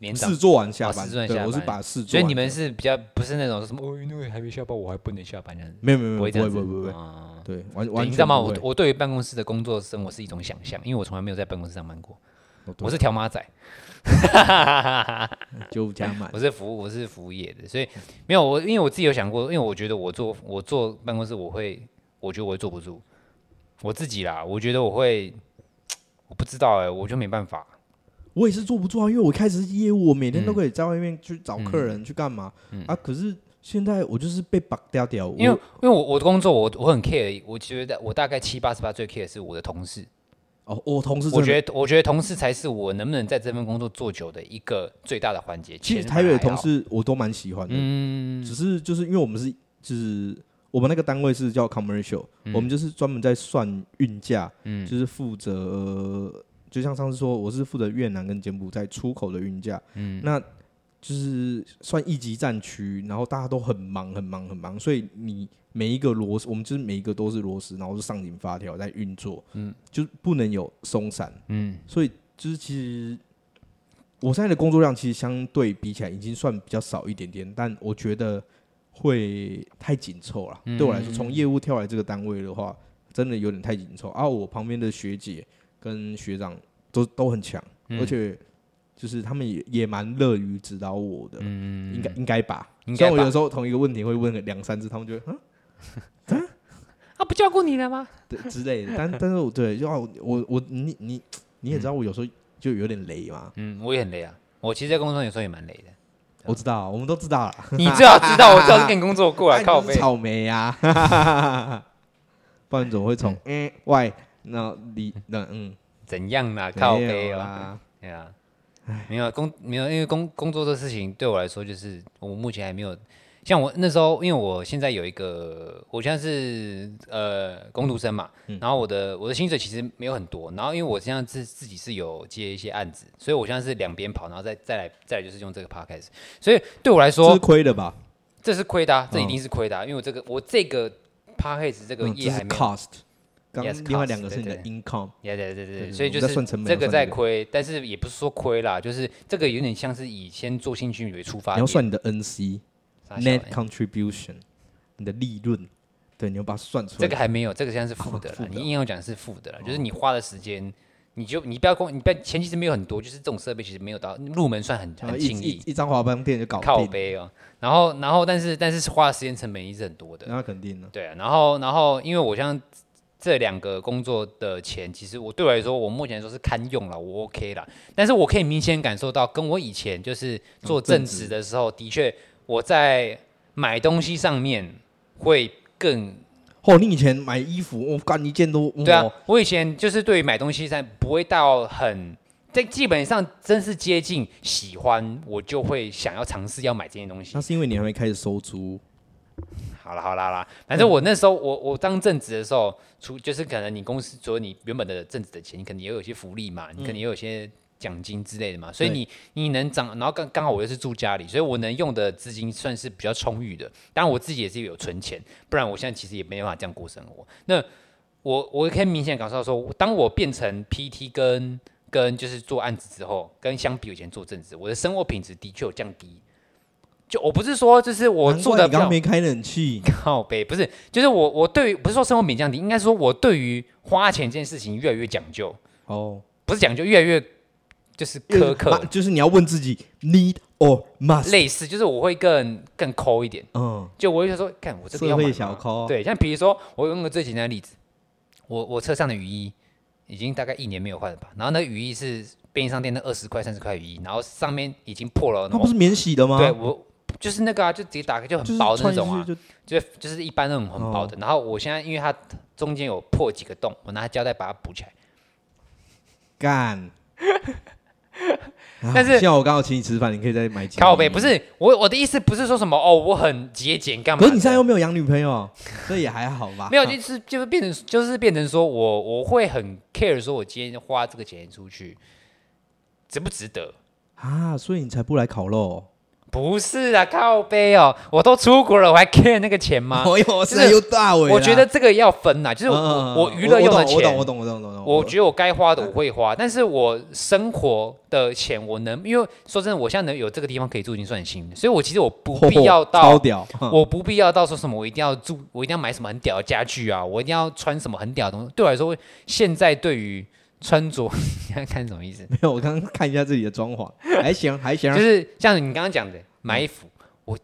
连试做完下班？对，我是把试做。所以你们是比较不是那种什么哦，因为还没下班，我还不能下班这样子。没有没有没有，不会不会不会。对，完完全。你知道吗？我我对于办公室的工作生活是一种想象，因为我从来没有在办公室上班过。我是条码仔，就加满。我是服务，我是服务业的，所以没有我，因为我自己有想过，因为我觉得我坐我坐办公室，我会，我觉得我会坐不住。我自己啦，我觉得我会，我不知道哎、欸，我就没办法。我也是坐不住啊，因为我开始是业务，我每天都可以在外面去找客人、嗯、去干嘛、嗯、啊。可是现在我就是被绑掉掉。因为因为我我的工作我我很 care，我觉得我大概七八十八最 care 是我的同事。哦，我同事，我觉得我觉得同事才是我能不能在这份工作做久的一个最大的环节。其实台北的同事我都蛮喜欢的，嗯，只是就是因为我们是就是我们那个单位是叫 commercial，我们就是专门在算运价，嗯，就是负责，就像上次说，我是负责越南跟柬埔寨出口的运价，嗯，那。就是算一级战区，然后大家都很忙很忙很忙，所以你每一个螺丝，我们就是每一个都是螺丝，然后是上紧发条在运作，嗯，就不能有松散，嗯，所以就是其实我现在的工作量其实相对比起来已经算比较少一点点，但我觉得会太紧凑了。对我来说，从业务跳来这个单位的话，真的有点太紧凑。啊我旁边的学姐跟学长都都很强，而且。就是他们也也蛮乐于指导我的，嗯，应该应该吧。所以我有时候同一个问题会问个两三次，他们就嗯，啊，啊，不照顾你了吗？对之类的。但但是我对，就我我我你你你也知道，我有时候就有点雷嘛。嗯，我也很雷啊。我其实，在工作上有时候也蛮雷的。我知道，我们都知道了。你最好知道，我最好是跟你工作过来 靠背。草莓呀，不然怎么会从嗯外那里那嗯怎样呢？靠背啊，对啊。没有工没有，因为工工作这事情对我来说，就是我目前还没有像我那时候，因为我现在有一个，我现在是呃工读生嘛，嗯、然后我的我的薪水其实没有很多，然后因为我现在自自己是有接一些案子，所以我现在是两边跑，然后再再来再来就是用这个 podcast，所以对我来说是亏的吧？这是亏的、啊，这一定是亏的、啊，因为我这个我这个 podcast 这个业还没 cost, 另外两个是你的 income，对对对对，所以就是这个在亏，但是也不是说亏啦，就是这个有点像是以先做兴趣为出发。你要算你的 NC，net contribution，你的利润，对，你要把它算出来。这个还没有，这个现在是负的了。你硬要讲是负的了，就是你花的时间，你就你不要光，你不要钱其实没有很多，就是这种设备其实没有到入门算很很轻易，一张滑板垫就搞靠背哦。然后然后但是但是花的时间成本也是很多的，那肯定的。对啊，然后然后因为我像。这两个工作的钱，其实我对我来说，我目前来说是堪用了，我 OK 了。但是我可以明显感受到，跟我以前就是做正职的时候，的确我在买东西上面会更。哦，你以前买衣服，我干一件都。对啊，我以前就是对于买东西上不会到很，这基本上真是接近喜欢，我就会想要尝试要买这件东西。那是因为你还没开始收租。好了好了啦，反正我那时候我我当正职的时候，除就是可能你公司除了你原本的正职的钱，你肯定也有一些福利嘛，你肯定也有一些奖金之类的嘛，嗯、所以你你能涨，然后刚刚好我又是住家里，所以我能用的资金算是比较充裕的。当然我自己也是有存钱，不然我现在其实也没办法这样过生活。那我我可以明显感受到说，当我变成 PT 跟跟就是做案子之后，跟相比以前做政治，我的生活品质的确有降低。就我不是说，就是我做的刚没开冷气，靠北不是，就是我我对于不是说生活品降低，应该说我对于花钱这件事情越来越讲究哦，不是讲究，越来越就是苛刻，就是你要问自己 need or must，类似就是我会更更抠一点，嗯，就我会说，看我这个要买小抠，对，像比如说我用个最简单的例子，我我车上的雨衣已经大概一年没有换了吧，然后那雨衣是便利商店那二十块三十块雨衣，然后上面已经破了，那不是免洗的吗？对我。就是那个啊，就直接打开就很薄的那种啊，就就就是一般那种很薄的。然后我现在因为它中间有破几个洞，我拿胶带把它补起来。干！但是像我刚好请你吃饭，你可以再买几。靠背不是我我的意思不是说什么哦，我很节俭干嘛？可是你现在又没有养女朋友，所以也还好吧？没有，就是就是变成就是变成说我我会很 care，说我今天花这个钱出去值不值得啊？所以你才不来烤肉。不是啊，靠背哦，我都出国了，我还 care 那个钱吗？我有是又大尾。我觉得这个要分呐，就是我我娱乐用的钱，我懂我懂我懂我懂。我觉得我该花的我会花，但是我生活的钱我能，因为说真的，我现在能有这个地方可以住已经算幸运，所以我其实我不必要到，我不必要到说什么我一定要住，我一定要买什么很屌的家具啊，我一定要穿什么很屌的东西。对我来说，现在对于穿着，你看看什么意思？没有，我刚刚看一下自己的装潢，还行还行。就是像你刚刚讲的买衣服，我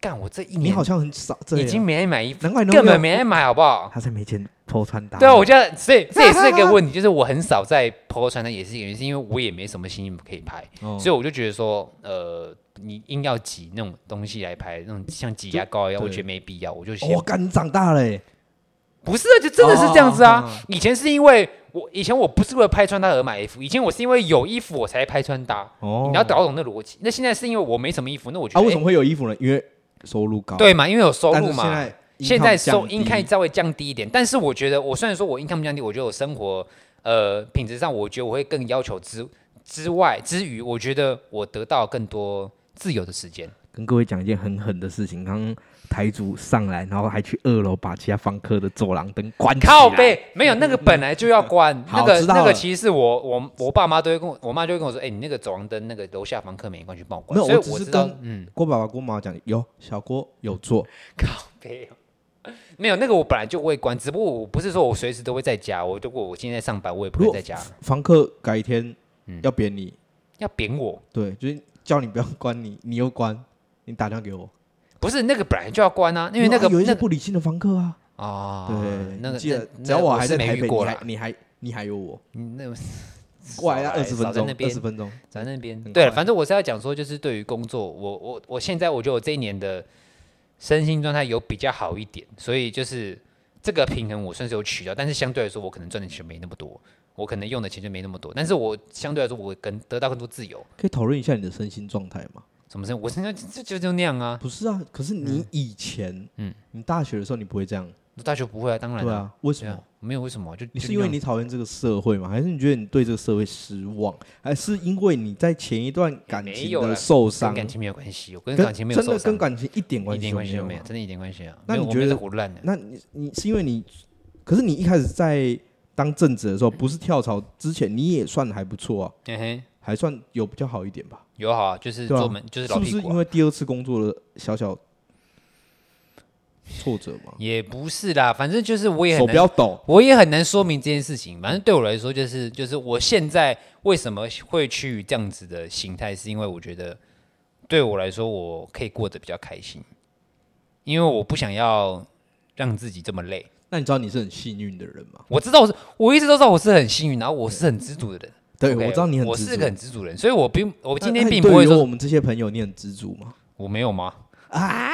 干我这一年，你好像很少，已经没人买衣服，难怪根本没人买，好不好？他才没钱 po 穿搭。对啊，我觉得所以这也是一个问题，就是我很少在婆婆穿搭，也是原因是因为我也没什么新衣服可以拍，所以我就觉得说，呃，你硬要挤那种东西来拍，那种像挤牙膏一样，我觉得没必要。我就我干，你长大了。不是，就真的是这样子啊。以前是因为我以前我不是为了拍穿搭而买衣服，以前我是因为有衣服我才拍穿搭。哦，你要搞懂那逻辑。那现在是因为我没什么衣服，那我觉得啊，为什么会有衣服呢？因为收入高，对嘛？因为有收入嘛。现在现在收 income 稍微降低一点，但是我觉得我虽然说我 income 降低，我觉得我生活呃品质上，我觉得我会更要求之之外之余，我觉得我得到更多自由的时间。跟各位讲一件很狠的事情，刚刚台主上来，然后还去二楼把其他房客的走廊灯关起来。靠背，没有那个本来就要关，那个那个其实是我我我爸妈都会跟我，我妈就会跟我说，哎、欸，你那个走廊灯那个楼下房客没关去，帮我关。没有，我只是跟嗯郭爸爸郭妈妈讲，有小郭有做。靠背，没有那个我本来就会关，只不过我不是说我随时都会在家，我如果我现在上班，我也不会在家。房客改天要扁你，要扁我，对，就是叫你不要关你，你又关。你打电话给我，不是那个本来就要关啊，因为那个有一些不理性的房客啊。啊，对，那个只要我还在台北，你还你还你还有我，那个过来要二十分钟，二十分钟在那边。对，反正我是要讲说，就是对于工作，我我我现在我觉得我这一年的身心状态有比较好一点，所以就是这个平衡我算是有取到，但是相对来说，我可能赚的钱没那么多，我可能用的钱就没那么多，但是我相对来说，我更得到更多自由。可以讨论一下你的身心状态吗？什么事？我现在就就就那样啊！不是啊，可是你以前，嗯，你大学的时候你不会这样，大学不会啊，当然。对啊，为什么？没有为什么？就你是因为你讨厌这个社会吗？还是你觉得你对这个社会失望？还是因为你在前一段感情的受伤？跟感情没有关系，我跟感情没有真的跟感情一点关系都没有，真的一点关系啊！那你觉得胡乱的？那你你是因为你，可是你一开始在当正职的时候，不是跳槽之前，你也算还不错啊。还算有比较好一点吧，有好啊，就是做门，就是老屁股。是不是因为第二次工作的小小挫折吗？也不是啦，反正就是我也很手不要抖，我也很难说明这件事情。反正对我来说，就是就是我现在为什么会去这样子的形态，是因为我觉得对我来说，我可以过得比较开心，因为我不想要让自己这么累。那你知道你是很幸运的人吗？我知道我是，我一直都知道我是很幸运，然后我是很知足的人。对，我知道你很，我是个很知足人，所以我并我今天并不会说我们这些朋友你很知足吗？我没有吗？啊？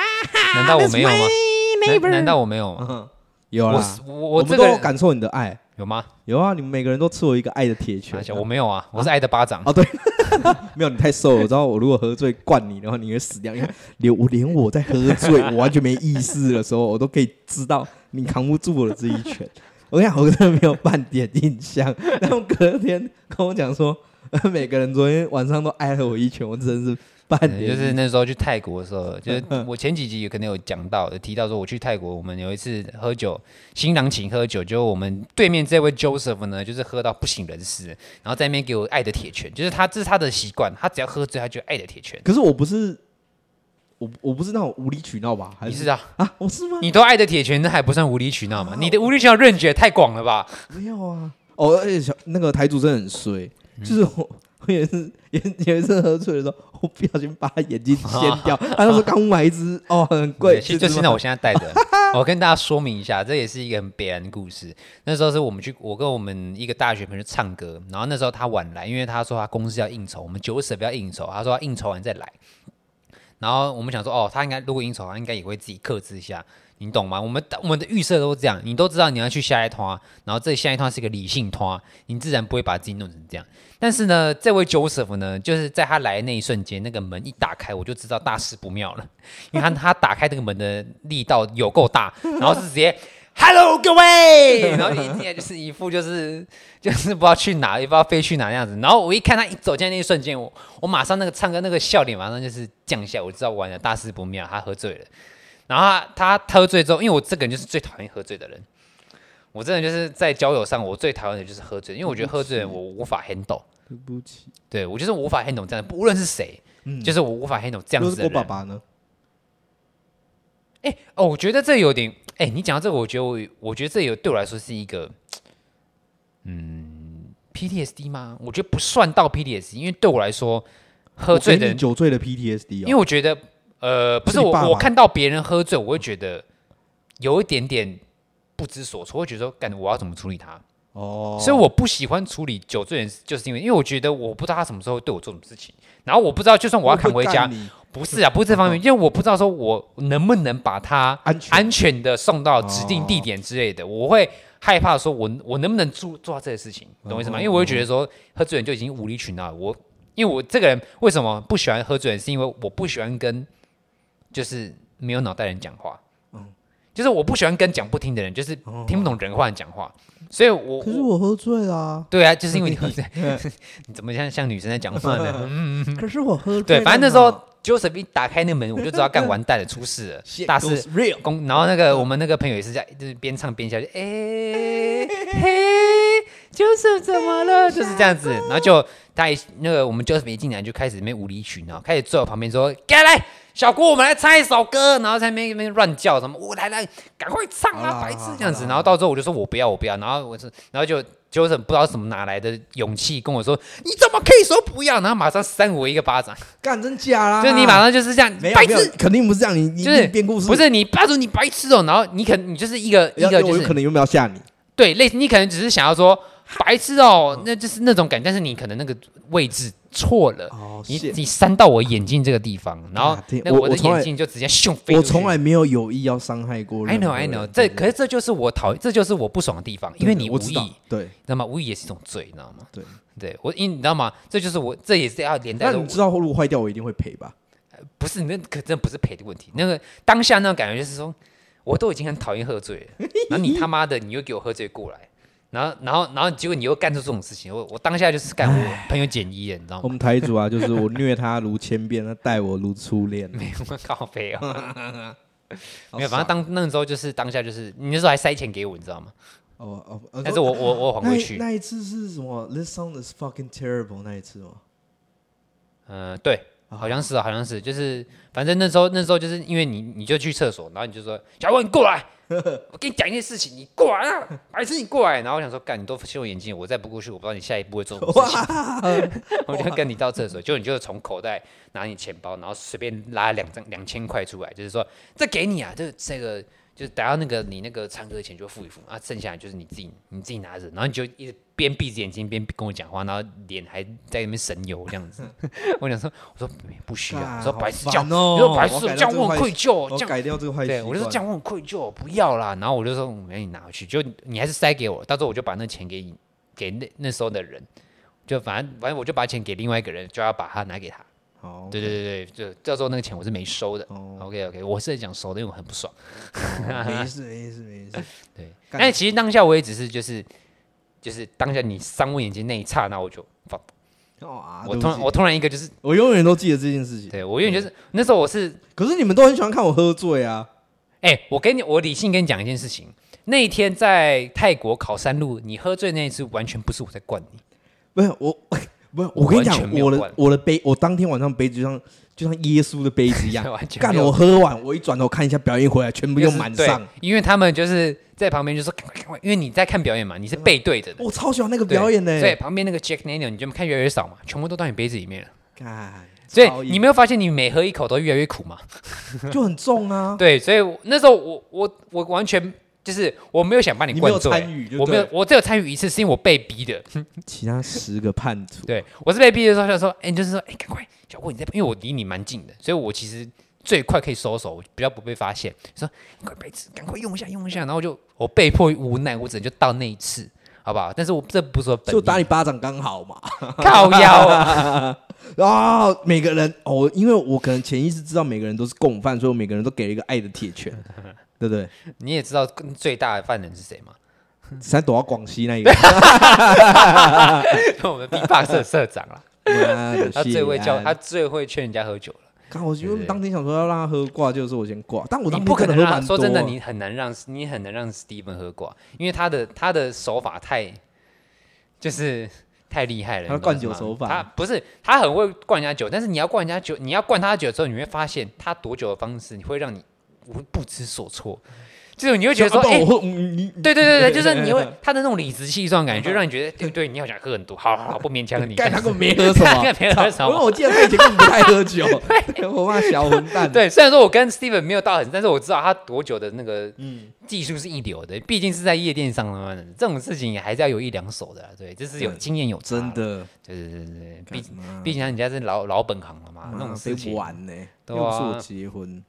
难道我没有吗？难道我没有吗？有啊，我我这个感受你的爱有吗？有啊，你们每个人都赐我一个爱的铁拳。我没有啊，我是爱的巴掌。哦，对，没有，你太瘦了。我知道我如果喝醉灌你的话，你会死掉。因为连我连我在喝醉，我完全没意识的时候，我都可以知道你扛不住我的这一拳。我跟你讲，我真的没有半点印象。然后隔天跟我讲说，每个人昨天晚上都挨了我一拳，我真的是半点。就是那时候去泰国的时候，就是我前几集有可能有讲到，有提到说我去泰国，我们有一次喝酒，新郎请喝酒，就我们对面这位 Joseph 呢，就是喝到不省人事，然后在那边给我爱的铁拳，就是他这是他的习惯，他只要喝醉，他就爱的铁拳。可是我不是。我我不是那种无理取闹吧？还是你是啊？啊，我是吗？你都爱的铁拳，那还不算无理取闹吗？你的无理取闹认知太广了吧？没有啊。哦，而且小那个台主真的很衰，就是我 我也是有有一次喝醉的时候，我不小心把他眼睛掀掉。他那时候刚买一只，哦，很贵。其实就现在我现在戴的。我跟大家说明一下，这也是一个很悲哀的故事。那时候是我们去，我跟我们一个大学朋友唱歌，然后那时候他晚来，因为他说他公司要应酬，我们酒舍不要应酬，他说他应酬完再来。然后我们想说，哦，他应该如果应酬，他应该也会自己克制一下，你懂吗？我们我们的预设都是这样，你都知道你要去下一趟，然后这下一趟是一个理性摊，你自然不会把自己弄成这样。但是呢，这位 Joseph 呢，就是在他来的那一瞬间，那个门一打开，我就知道大事不妙了，因为他他打开这个门的力道有够大，然后是直接。Hello，各位，然后一进来就是一副就是 就是不知道去哪，也不知道飞去哪那样子。然后我一看他一走进来那一瞬间，我我马上那个唱歌那个笑脸马上就是降下，我知道完了大事不妙，他喝醉了。然后他他喝醉之后，因为我这个人就是最讨厌喝醉的人，我真的就是在交友上我最讨厌的就是喝醉，因为我觉得喝醉的人我无法 handle。对不起，对我就是无法 handle 这样，不论是谁，嗯，就是我无法 handle 这样子的人。我爸爸呢？哎哦，我觉得这有点。哎、欸，你讲到这个，我觉得我，我觉得这有对我来说是一个，嗯，PTSD 吗？我觉得不算到 PTSD，因为对我来说，喝醉的酒醉的 PTSD，哦，因为我觉得，呃，不是，是我，我看到别人喝醉，我会觉得有一点点不知所措，我会觉得说，干，我要怎么处理他？哦，所以我不喜欢处理酒醉人，就是因为，因为我觉得我不知道他什么时候会对我做什么事情，然后我不知道，就算我要扛回家，不是啊，不是这方面，因为我不知道说我能不能把它安全安全的送到指定地点之类的，我会害怕说我我能不能做做到这个事情，懂我意思吗？因为我会觉得说喝醉人就已经无理取闹了，我因为我这个人为什么不喜欢喝醉人，是因为我不喜欢跟就是没有脑袋人讲话，嗯，就是我不喜欢跟讲不听的人，就是听不懂人话讲话。所以我，可是我喝醉了啊。对啊，就是因为你 喝醉，你怎么像像女生在讲话呢？嗯嗯。可是我喝醉。对，反正那时候 Joseph 一打开那门，我就知道干完蛋了，出事了，大事。公，然后那个我们那个朋友也是在，就是边唱边笑，就哎 嘿，Joseph 怎么了？就是这样子，然后就他一那个我们 Joseph 一进来就开始没无理取闹，开始坐我旁边说，过来。小郭，我们来唱一首歌，然后在那边那边乱叫什么，我来来，赶快唱啊，白痴这样子。然后到时候我就说我不要，我不要。然后我是，然后就就是不知道什么哪来的勇气跟我说，你怎么可以说不要？然后马上扇我一个巴掌，干真假啦？就你马上就是这样，白痴，肯定不是这样。你就是编故事，不是你霸主你白痴哦。然后你可你就是一个一个就是可能有没有吓你？对，类似你可能只是想要说白痴哦，那就是那种感觉，但是你可能那个位置。错了，你你扇到我眼镜这个地方，然后那我的眼镜就直接咻飞。我从来没有有意要伤害过人。I know, I know，这可是这就是我讨厌，这就是我不爽的地方，因为你无意，对，知道吗？无意也是一种罪，你知道吗？对，对我因你知道吗？这就是我，这也是要连带。那你知道如果坏掉，我一定会赔吧？不是，那可真不是赔的问题。那个当下那种感觉就是说，我都已经很讨厌喝醉了，然后你他妈的你又给我喝醉过来。然后，然后，然后，结果你又干出这种事情，我我当下就是干我朋友简一，你知道吗？我们台主啊，就是我虐他 如千遍，他待我如初恋，没有靠北哦，没有，反正当那个时候就是当下就是，你那时候还塞钱给我，你知道吗？哦哦，但是我我我还回去。那一次是什么？This song is fucking terrible 那一次吗？嗯，对。好像是啊，好像是，就是反正那时候那时候就是因为你你就去厕所，然后你就说小文你过来，我跟你讲一件事情，你过来啊，还是你过来？然后我想说，干你都修我眼睛，我再不过去，我不知道你下一步会做什么事情。我就跟你到厕所，就你就从口袋拿你钱包，然后随便拉两张两千块出来，就是说这给你啊，这这个。就是达到那个你那个唱歌的钱就付一付啊，剩下来就是你自己你自己拿着，然后你就一直边闭着眼睛边跟我讲话，然后脸还在那边神游这样子。我想说，我说不需要，我说白痴叫，我说白痴叫我很愧疚，我改掉这个坏习惯。对，我就说这样我很愧疚，不要啦。然后我就说，我给你拿回去，就你还是塞给我，到时候我就把那钱给你给那那时候的人，就反正反正我就把钱给另外一个人，就要把它拿给他。哦，对对对对，就到时候那个钱我是没收的。OK OK，我是在讲收的，因为我很不爽。没事没事 没事。对，但其实当下我也只是就是就是当下你伤我眼睛那一刹那，我就放。我突然我突然一个就是，我永远都记得这件事情。对，我永远就是那时候我是，可是你们都很喜欢看我喝醉啊。哎，我跟你我理性跟你讲一件事情，那一天在泰国考山路，你喝醉那一次完全不是我在灌你，不是我。不是，我跟你讲，我的我的杯，我当天晚上杯子就像就像耶稣的杯子一样，干我喝完，我一转头看一下表演回来，全部又满上。因为他们就是在旁边就说，因为你在看表演嘛，你是背对着的。我超喜欢那个表演的。对，旁边那个 Jack Daniel，你就看越来越少嘛，全部都到你杯子里面了。干，所以你没有发现你每喝一口都越来越苦吗？就很重啊。对，所以那时候我我我完全。就是我没有想把你灌醉，我没有，我只有参与一次，是因为我被逼的。其他十个叛徒，对我是被逼的时候，就说，哎，就是说，哎，赶快，小郭你在，因为我离你蛮近的，所以我其实最快可以收手，比较不被发现。说，快杯子，赶快用一下，用一下，然后就我被迫无奈，我只能就到那一次，好不好？但是我这不是说就打你巴掌刚好嘛，靠腰啊！啊，每个人哦，因为我可能潜意识知道每个人都是共犯，所以我每个人都给了一个爱的铁拳。对不对？你也知道最大的犯人是谁吗？才躲到广西那一个，我们 B-box 社社长啦。他最会教，他最会劝人家喝酒了。刚我因为当天想说要让他喝挂，就是我先挂。但我你不可能喝蛮多。说真的，你很难让你很难让 Steven 喝挂，因为他的他的手法太就是太厉害了。他灌酒手法，他不是他很会灌人家酒，但是你要灌人家酒，你要灌他酒之后，你会发现他躲酒的方式，你会让你。我不知所措，就是你会觉得说，哎，对对对对，就是你会他的那种理直气壮感觉，就让你觉得，对对，你好像喝很多，好好好不勉强你。干 他根本没喝什么，没喝什么。因为我记得他以前根本不太喝酒，我骂小混蛋。对，虽然说我跟 Steven 没有到很，但是我知道他多酒的那个技术是一流的，毕竟是在夜店上的，这种事情也还是要有一两手的。对，就是有经验有真的。对对对对，毕毕竟人家是老老本行了嘛，啊，那种事情玩呢，又不是我结婚。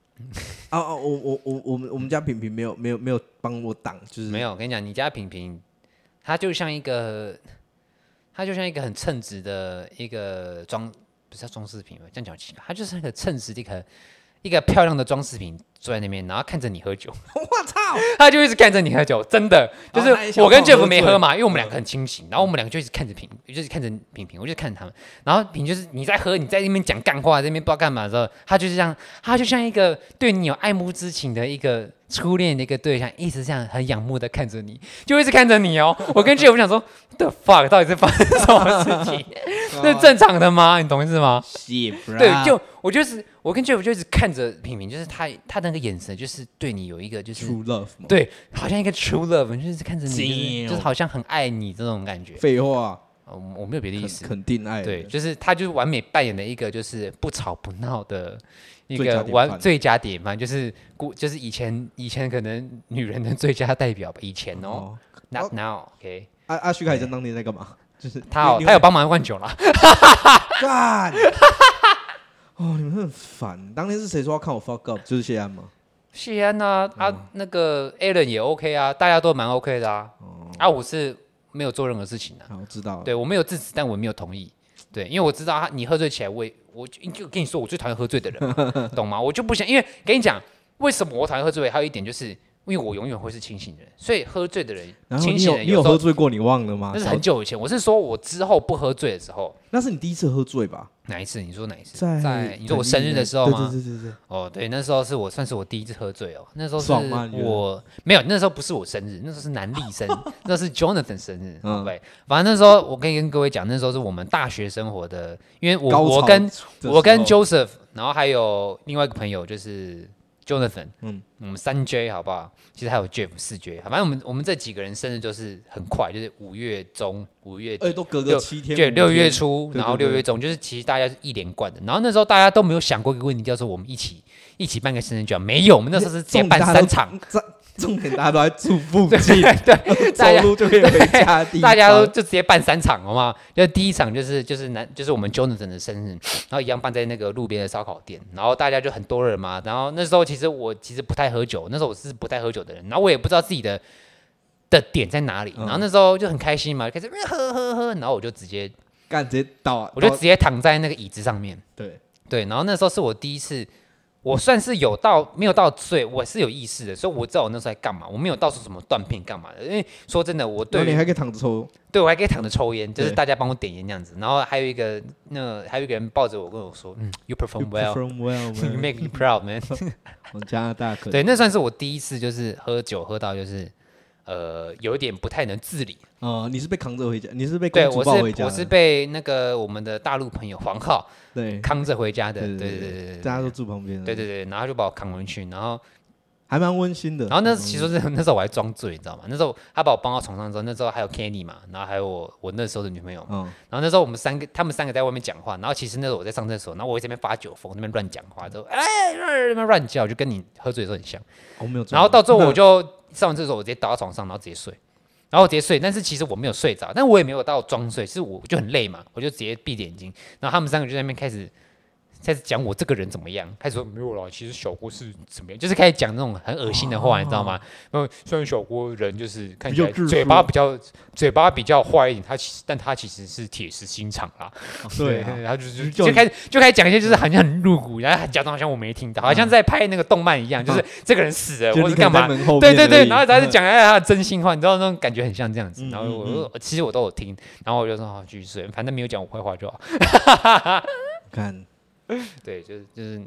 啊 啊，我我我我们我们家平平没有没有没有帮我挡，就是没有。我跟你讲，你家平平，他就像一个，他就像一个很称职的一个装，不是叫装饰品吗？这样讲奇怪，他就是那个称职的一个一个漂亮的装饰品。坐在那边，然后看着你喝酒，我操！他就一直看着你喝酒，真的就是我跟 Jeff 没喝嘛，因为我们两个很清醒，然后我们两个就一直看着平，就是看着平平，我就看着他们，然后平就是你在喝，你在那边讲干话，在那边不知道干嘛的时候，他就是这样，他就像一个对你有爱慕之情的一个初恋的一个对象，一直这样很仰慕的看着你，就一直看着你哦。我跟 Jeff 想说，The fuck，到底是发生什么事情？那是正常的吗？你懂意思吗？对，就我就是。我跟 Jeff 就一直看着平平，就是他他那个眼神，就是对你有一个就是 true love，对，好像一个 true love，就是看着你，就是好像很爱你这种感觉。废话，我没有别的意思，肯定爱。对，就是他就是完美扮演了一个就是不吵不闹的一个完最佳典范，就是古就是以前以前可能女人的最佳代表吧，以前哦，not now，OK。阿阿徐凯珍当年在干嘛？就是他哦他有帮忙灌酒了，干。哦，你们很烦。当年是谁说要看我 fuck up？就是谢安吗？谢安啊，啊，那个 Allen 也 OK 啊，大家都蛮 OK 的啊。啊，我是没有做任何事情的。我知道。对，我没有制止，但我没有同意。对，因为我知道他，你喝醉起来，我也我就跟你说，我最讨厌喝醉的人，懂吗？我就不想，因为跟你讲，为什么我讨厌喝醉？还有一点就是。因为我永远会是清醒的人，所以喝醉的人，清醒的人，你有喝醉过？你忘了吗？那是很久以前。我是说，我之后不喝醉的时候，那是你第一次喝醉吧？哪一次？你说哪一次？在你说我生日的时候吗？对对对对。哦，对，那时候是我算是我第一次喝醉哦。那时候是我没有，那时候不是我生日，那时候是南丽生日，那是 Jonathan 生日。嗯，对。反正那时候我可以跟各位讲，那时候是我们大学生活的，因为我我跟我跟 Joseph，然后还有另外一个朋友就是 Jonathan，嗯，我们三 J 好不好？其实还有 Jeff 四 J，反正我们我们这几个人生日就是很快，就是五月中、五月哎，都隔个七天，对，六月初，然后六月中，就是其实大家是一连贯的。然后那时候大家都没有想过一个问题，叫做我们一起一起办个生日酒，没有，我们那时候是直接办三场。重点大家都在住附近，对，走路就可以回家。大家都就直接办三场，好吗？就第一场就是就是男就是我们 Jonathan 的生日，然后一样办在那个路边的烧烤店，然后大家就很多人嘛。然后那时候其实我其实不太喝酒，那时候我是不太喝酒的人，然后我也不知道自己的的点在哪里。然后那时候就很开心嘛，开始喝喝喝，然后我就直接干直接倒，我就直接躺在那个椅子上面。对对，然后那时候是我第一次。我算是有到没有到醉，我是有意识的，所以我知道我那时候在干嘛。我没有到处什么断片干嘛的，因为说真的，我对你还可以躺着抽，对我还可以躺着抽烟，就是大家帮我点烟这样子。然后还有一个那还有一个人抱着我跟我说：“嗯，You perform well，You make me proud, man。”我加拿大可对，那算是我第一次就是喝酒喝到就是呃有一点不太能自理。哦，你是被扛着回家？你是被公主抱回家？我是被那个我们的大陆朋友黄浩。对，扛着回家的，对对对对，大家都住旁边，对对对，然后就把我扛回去，然后还蛮温馨的。然后那其实是 那时候我还装醉，你知道吗？那时候他把我搬到床上之后，那时候还有 Kenny 嘛，然后还有我我那时候的女朋友，嗯，然后那时候我们三个，他们三个在外面讲话，然后其实那时候我在上厕所，然后我在这边发酒疯，那边乱讲话，就哎那边乱叫，就跟你喝醉的时候很像。我没有。然后到最后我就上完厕所，我直接倒在床上，然后直接睡，然后直接睡，但是其实我没有睡着，但我也没有到装睡，是我就很累嘛，我就直接闭着眼睛，然后他们三个就在那边开始。开始讲我这个人怎么样？开始说没有了，其实小郭是怎么样？就是开始讲那种很恶心的话，你知道吗？然后虽然小郭人就是看起来嘴巴比较嘴巴比较坏一点，他其实但他其实是铁石心肠啦。对，然后就是就开始就开始讲一些就是好像很露骨，然后假装好像我没听到，好像在拍那个动漫一样，就是这个人死了，我是干嘛？对对对，然后他就讲一下他的真心话，你知道那种感觉很像这样子。然后我其实我都有听，然后我就说好继续睡，反正没有讲我坏话就好。看。对，就是就是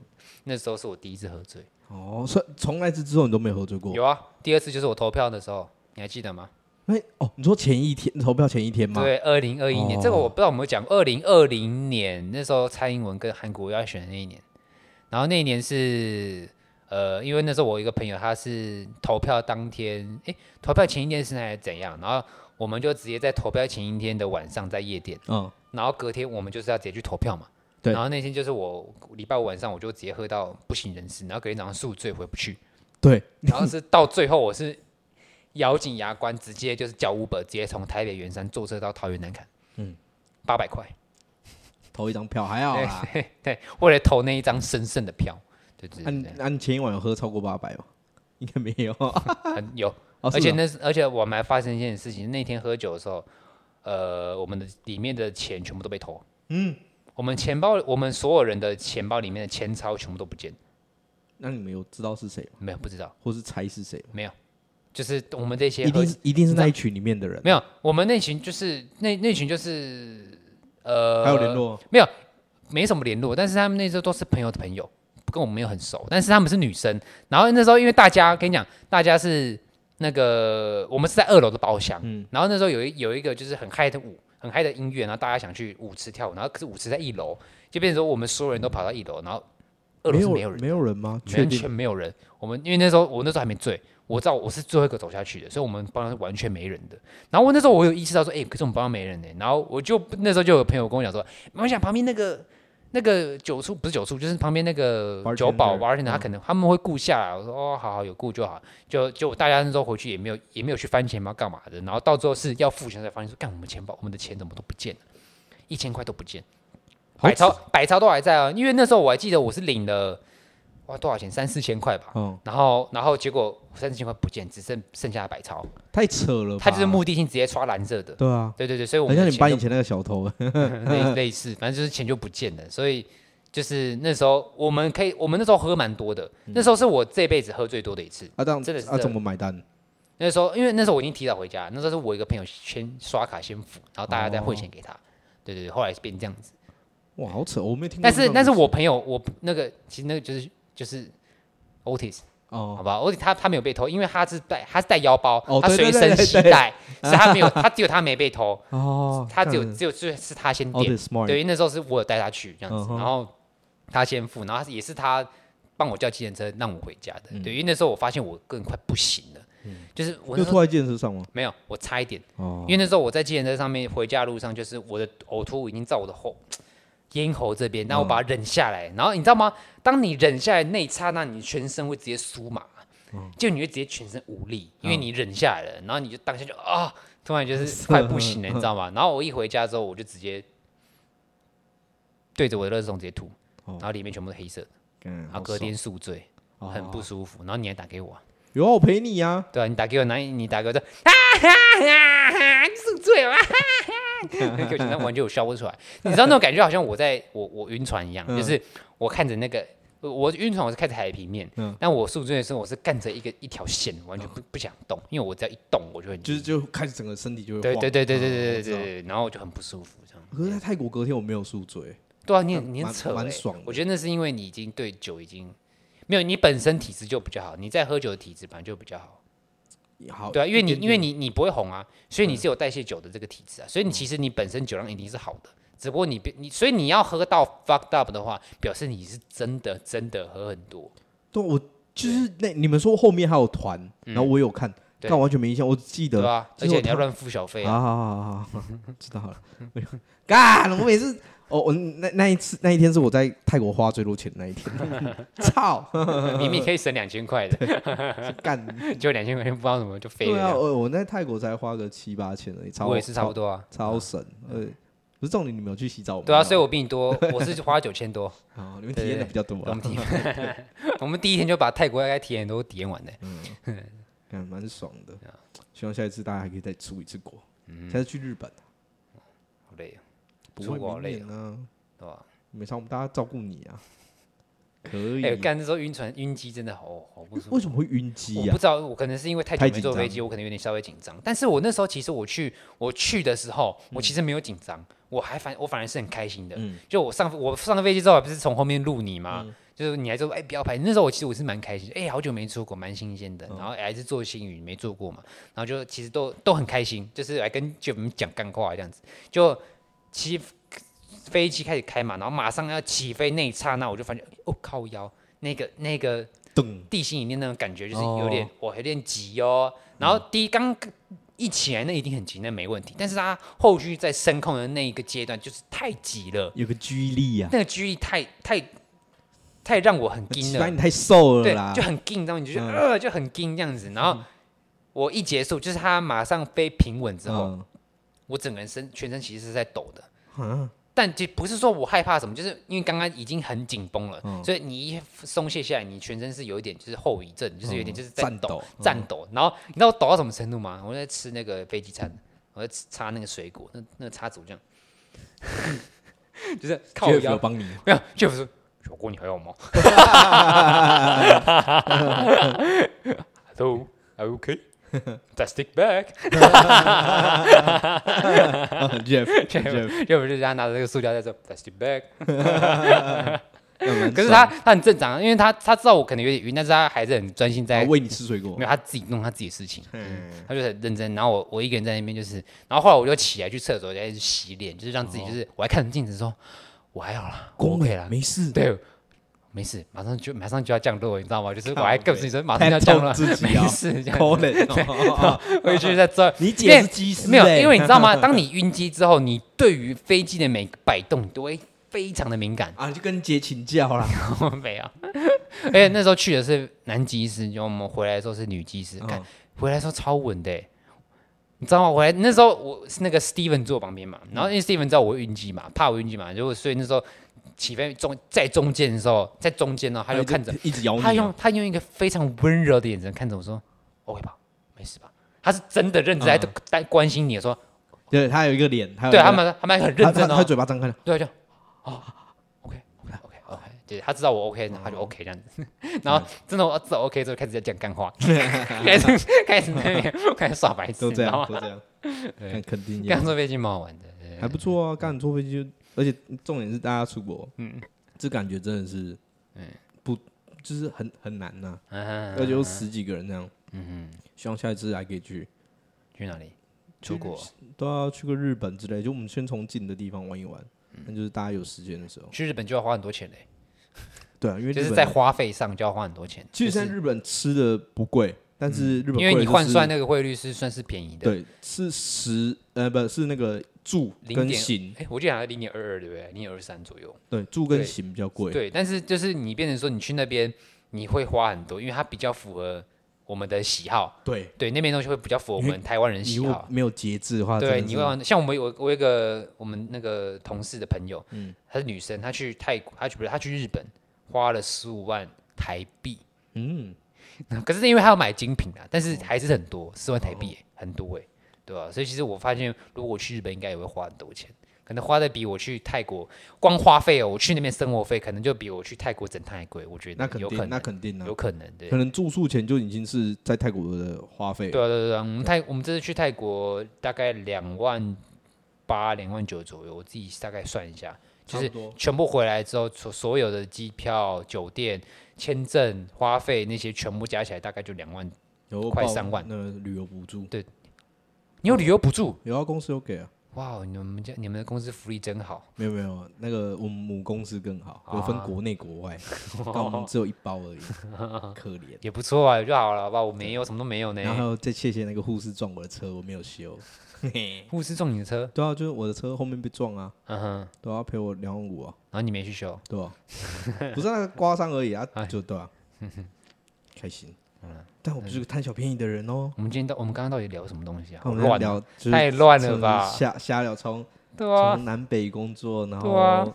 那时候是我第一次喝醉哦，所以从那次之后你都没有喝醉过？有啊，第二次就是我投票的时候，你还记得吗？哎哦，你说前一天投票前一天吗？对，二零二一年，哦、这个我不知道有没有讲。二零二零年那时候蔡英文跟韩国要选的那一年，然后那一年是呃，因为那时候我一个朋友他是投票当天，哎，投票前一天是还是怎样？然后我们就直接在投票前一天的晚上在夜店，嗯，然后隔天我们就是要直接去投票嘛。对然后那天就是我礼拜五晚上我就直接喝到不省人事，然后隔天早上宿醉回不去。对，然后是到最后我是咬紧牙关，直接就是叫 Uber，直接从台北圆山坐车到桃园南崁。嗯，八百块。投一张票还好 啦。对，对，为了投那一张神圣的票。对对对。那你前一晚有喝超过八百吗？应该没有。有，哦、而且那是，而且我们还发生一件事情，那天喝酒的时候，呃，我们的里面的钱全部都被偷。嗯。我们钱包，我们所有人的钱包里面的钱钞全部都不见。那你们有知道是谁吗？没有，不知道。或是猜是谁？没有。就是我们这些，一定是一定是那一群里面的人。没有，我们那群就是那那群就是呃，还有联络？没有，没什么联络。但是他们那时候都是朋友的朋友，跟我们没有很熟。但是他们是女生。然后那时候因为大家跟你讲，大家是那个我们是在二楼的包厢。嗯。然后那时候有一有一个就是很嗨的舞。很嗨的音乐，然后大家想去舞池跳舞，然后可是舞池在一楼，就变成说我们所有人都跑到一楼，然后二楼是没有人，没有人吗？完全没有人。我们因为那时候我那时候还没醉，我知道我是最后一个走下去的，所以我们包厢是完全没人的。然后我那时候我有意识到说，哎、欸，可是我们包厢没人呢。然后我就那时候就有朋友跟我讲说，我想旁边那个。那个酒处不是酒处，就是旁边那个酒保 bartender 他可能他们会顾下来。我说哦，好好有顾就好。就就大家那时候回去也没有也没有去翻钱包干嘛的。然后到最后是要付钱才发现说，干我们钱包我们的钱怎么都不见了，一千块都不见，百钞百钞都还在啊。因为那时候我还记得我是领了。花多少钱？三四千块吧。嗯。然后，然后结果三四千块不见，只剩剩下的百钞。太扯了。他就是目的性直接刷蓝色的。对啊。对对对，所以我们好像你搬以前那个小偷。类类似，反正就是钱就不见了。所以就是那时候我们可以，我们那时候喝蛮多的。那时候是我这辈子喝最多的一次。啊，这样真的是。啊，怎么买单？那时候因为那时候我已经提早回家，那时候是我一个朋友先刷卡先付，然后大家再汇钱给他。对对对，后来是变这样子。哇，好扯，我没听过。但是但是我朋友，我那个其实那个就是就是。Otis，哦，好吧，Otis 他他没有被偷，因为他是带他是带腰包，他随身携带，所以他没有，他只有他没被偷，哦，他只有只有是是他先点，对，因为那时候是我有带他去这样子，然后他先付，然后也是他帮我叫计程车让我回家的，对，因为那时候我发现我更快不行了，就是我就吐在计程车上吗？没有，我差一点，因为那时候我在计程车上面回家的路上，就是我的呕吐已经在我的后。咽喉这边，然后我把它忍下来，然后你知道吗？当你忍下来那一刹那，你全身会直接酥麻，就你会直接全身无力，因为你忍下来了，然后你就当下就啊，突然就是 快不行了，你知道吗？然后我一回家之后，我就直接对着我的垃圾桶直接吐，然后里面全部是黑色的，然后隔天宿醉，很不舒服，然后你还打给我，有我陪你呀，对啊，你打给我，哪你打给我，哈哈哈，宿醉了。那个紧张完全我笑不出来，你知道那种感觉，好像我在我我晕船一样，就是我看着那个我晕船，我是看着海平面，嗯但我宿醉的时候，我是干着一个一条线，完全不不想动，因为我只要一动，我就会就是就开始整个身体就会对对对对对对对对，然后我就很不舒服这样。可是在泰国隔天我没有宿醉，对啊，你你很扯，蛮爽。我觉得那是因为你已经对酒已经没有，你本身体质就比较好，你在喝酒的体质本来就比较好。好，对啊，因为你因为你你不会红啊，所以你是有代谢酒的这个体质啊，所以你其实你本身酒量一定是好的，只不过你别你所以你要喝到 fucked up 的话，表示你是真的真的喝很多。对，我就是那你们说后面还有团，然后我有看，但完全没印象，我记得。对啊，而且你要乱付小费啊。好好好好，知道了。干，我每次。哦，我那那一次那一天是我在泰国花最多钱的那一天，操！明明可以省两千块的，干就两千块钱，不知道怎么就飞了。对啊，我我在泰国才花个七八千而已，我也是差不多啊，超省。呃，不是重点，你没有去洗澡吗？对啊，所以我比你多，我是花九千多。哦，你们体验的比较多。我们体验，我们第一天就把泰国该体验都体验完的，蛮爽的。希望下一次大家还可以再出一次国，下次去日本。好累啊。不会好累啊，对吧？没差，我们大家照顾你啊，可以。哎，干那时候晕船晕机真的好好不舒服。为什么会晕机啊？我不知道，我可能是因为太久没坐飞机，我可能有点稍微紧张。但是我那时候其实我去我去的时候，我其实没有紧张，我还反我反而是很开心的。就我上我上了飞机之后，不是从后面录你吗？就是你还说哎不要拍，那时候我其实我是蛮开心，哎好久没出国，蛮新鲜的。然后还是做新宇没做过嘛，然后就其实都都很开心，就是来跟就我们讲干话这样子，就。起飞机开始开嘛，然后马上要起飞那一刹那，我就发现，哦靠腰，那个那个地心引力那种感觉就是有点，我有点急哦。然后第一刚一起来那一定很急，那没问题。但是他后续在升空的那一个阶段就是太急了，有个拘力啊，那个拘力太太太让我很惊了，你太瘦了啦，对，就很惊，然后你就觉得呃就很惊这样子。然后我一结束，就是他马上飞平稳之后。我整个人身全身其实是在抖的，但就不是说我害怕什么，就是因为刚刚已经很紧绷了，嗯。所以你一松懈下来，你全身是有一点就是后遗症，就是有点就是在颤抖颤抖。然后你知道我抖到什么程度吗？我在吃那个飞机餐，我在吃擦那个水果，那那个叉子这样，就是靠腰。帮你，没有，就不是小郭，你还要吗？Hello, are you okay? Plastic bag. Jeff 就 Jeff，就不是他拿着这个塑料袋说 plastic bag。可可是他他很正常，因为他他知道我可能有点晕，但是他还是很专心在喂你吃水果没，有他自己弄他自己的事情，嗯，他就很认真。然后我我一个人在那边就是，然后后来我就起来去厕所，开始洗脸，就是让自己就是我还看着镜子说，我还好啦，我 OK 啦，没事，对，没事，马上就马上就要降落，你知道吗？就是我靠还告诉你说马上就要降落，自己啊。没事，这可样怜，回去再做。你姐是机师欸，没有，因为你知道吗？当你晕机之后，你对于飞机的每个摆动，你都会非常的敏感。啊，你就跟姐请教啦，没有，而且那时候去的是男机师，就我们回来的时候是女机师，看、嗯回来的时候超稳的欸，你知道吗？回来那时候我是那个 Steven 坐我旁边嘛，然后因为 Steven 知道我会晕机嘛，怕我晕机嘛，就所以那时候起飞中在中间的时候，在中间呢，他就看着，一直摇你啊，他用他用一个非常温柔的眼神看着我说：“OK 吧，没事吧？”他是真的认真在关心你说，对他有一个脸，对他们他们很认真哦他嘴巴张开了，对，就哦，OK OK OK OK，对，他知道我 OK，他就 OK 这样子。然后真的我知道 OK 之后，开始在讲干话，开始开始那边开始耍白痴，都这样，都这样，肯定刚坐飞机蛮好玩的，对。还不错啊，刚坐飞机，而且重点是大家出国，嗯，这感觉真的是，嗯，不，就是很很难呐，嗯而且有十几个人这样，嗯哼，希望下一次还可以去，去哪里？出国？都要去个日本之类，就我们先从近的地方玩一玩，嗯。那就是大家有时间的时候，去日本就要花很多钱嘞，对啊，因为就是在花费上就要花很多钱。其实现在日本吃的不贵，但是日本因为你换算那个汇率是算是便宜的，对是十呃不是那个住零行，哎，我记得好像零点二二对不对？零点二三左右。对住跟行比较贵，对，但是就是你变成说你去那边你会花很多，因为它比较符合我们的喜好。对，对，那边东西会比较符合我们台湾人喜好。没有节制的话，对，你会玩像我们有我有一个我们那个同事的朋友，嗯她是女生，她去泰国，她去不是她去日本花了十五万台币，嗯，可是因为他要买精品啊，但是还是很多，十万台币、欸很多哎、对吧、所以其实我发现，如果我去日本，应该也会花很多钱，可能花的比我去泰国光花费哦，我去那边生活费可能就比我去泰国整趟还贵，我觉得那肯定，有可能，那肯定啊。有，可能对。可。能住宿钱就已经是在泰国的花费，对啊，对啊对啊，我们泰我们这次去泰国大概两万八、两万九左右，我自己大概算一下，就是全部回来之后，所所有的机票、酒店、签证、花费那些全部加起来，大概就两万。有快三万那旅游补助，对你有旅游补助？有啊，公司有给啊，哇，你们家你们的公司福利真好。没有没有，那个我们母公司更好，有分国内国外，但我们只有一包而已，可怜。也不错啊，就好了，好吧？我没有，什么都没有呢。然后再谢谢那个护士撞我的车，我没有修。护士撞你的车，对啊，就是我的车后面被撞啊，嗯哼，都要赔我两万五啊，然后你没去修，对啊？不是那个刮伤而已啊哎，就对啊，开心。但我不是个贪小便宜的人哦。我们今天到我们刚刚到底聊什么东西啊？我们聊就是太乱了吧瞎瞎聊，从对啊从，南北工作，然后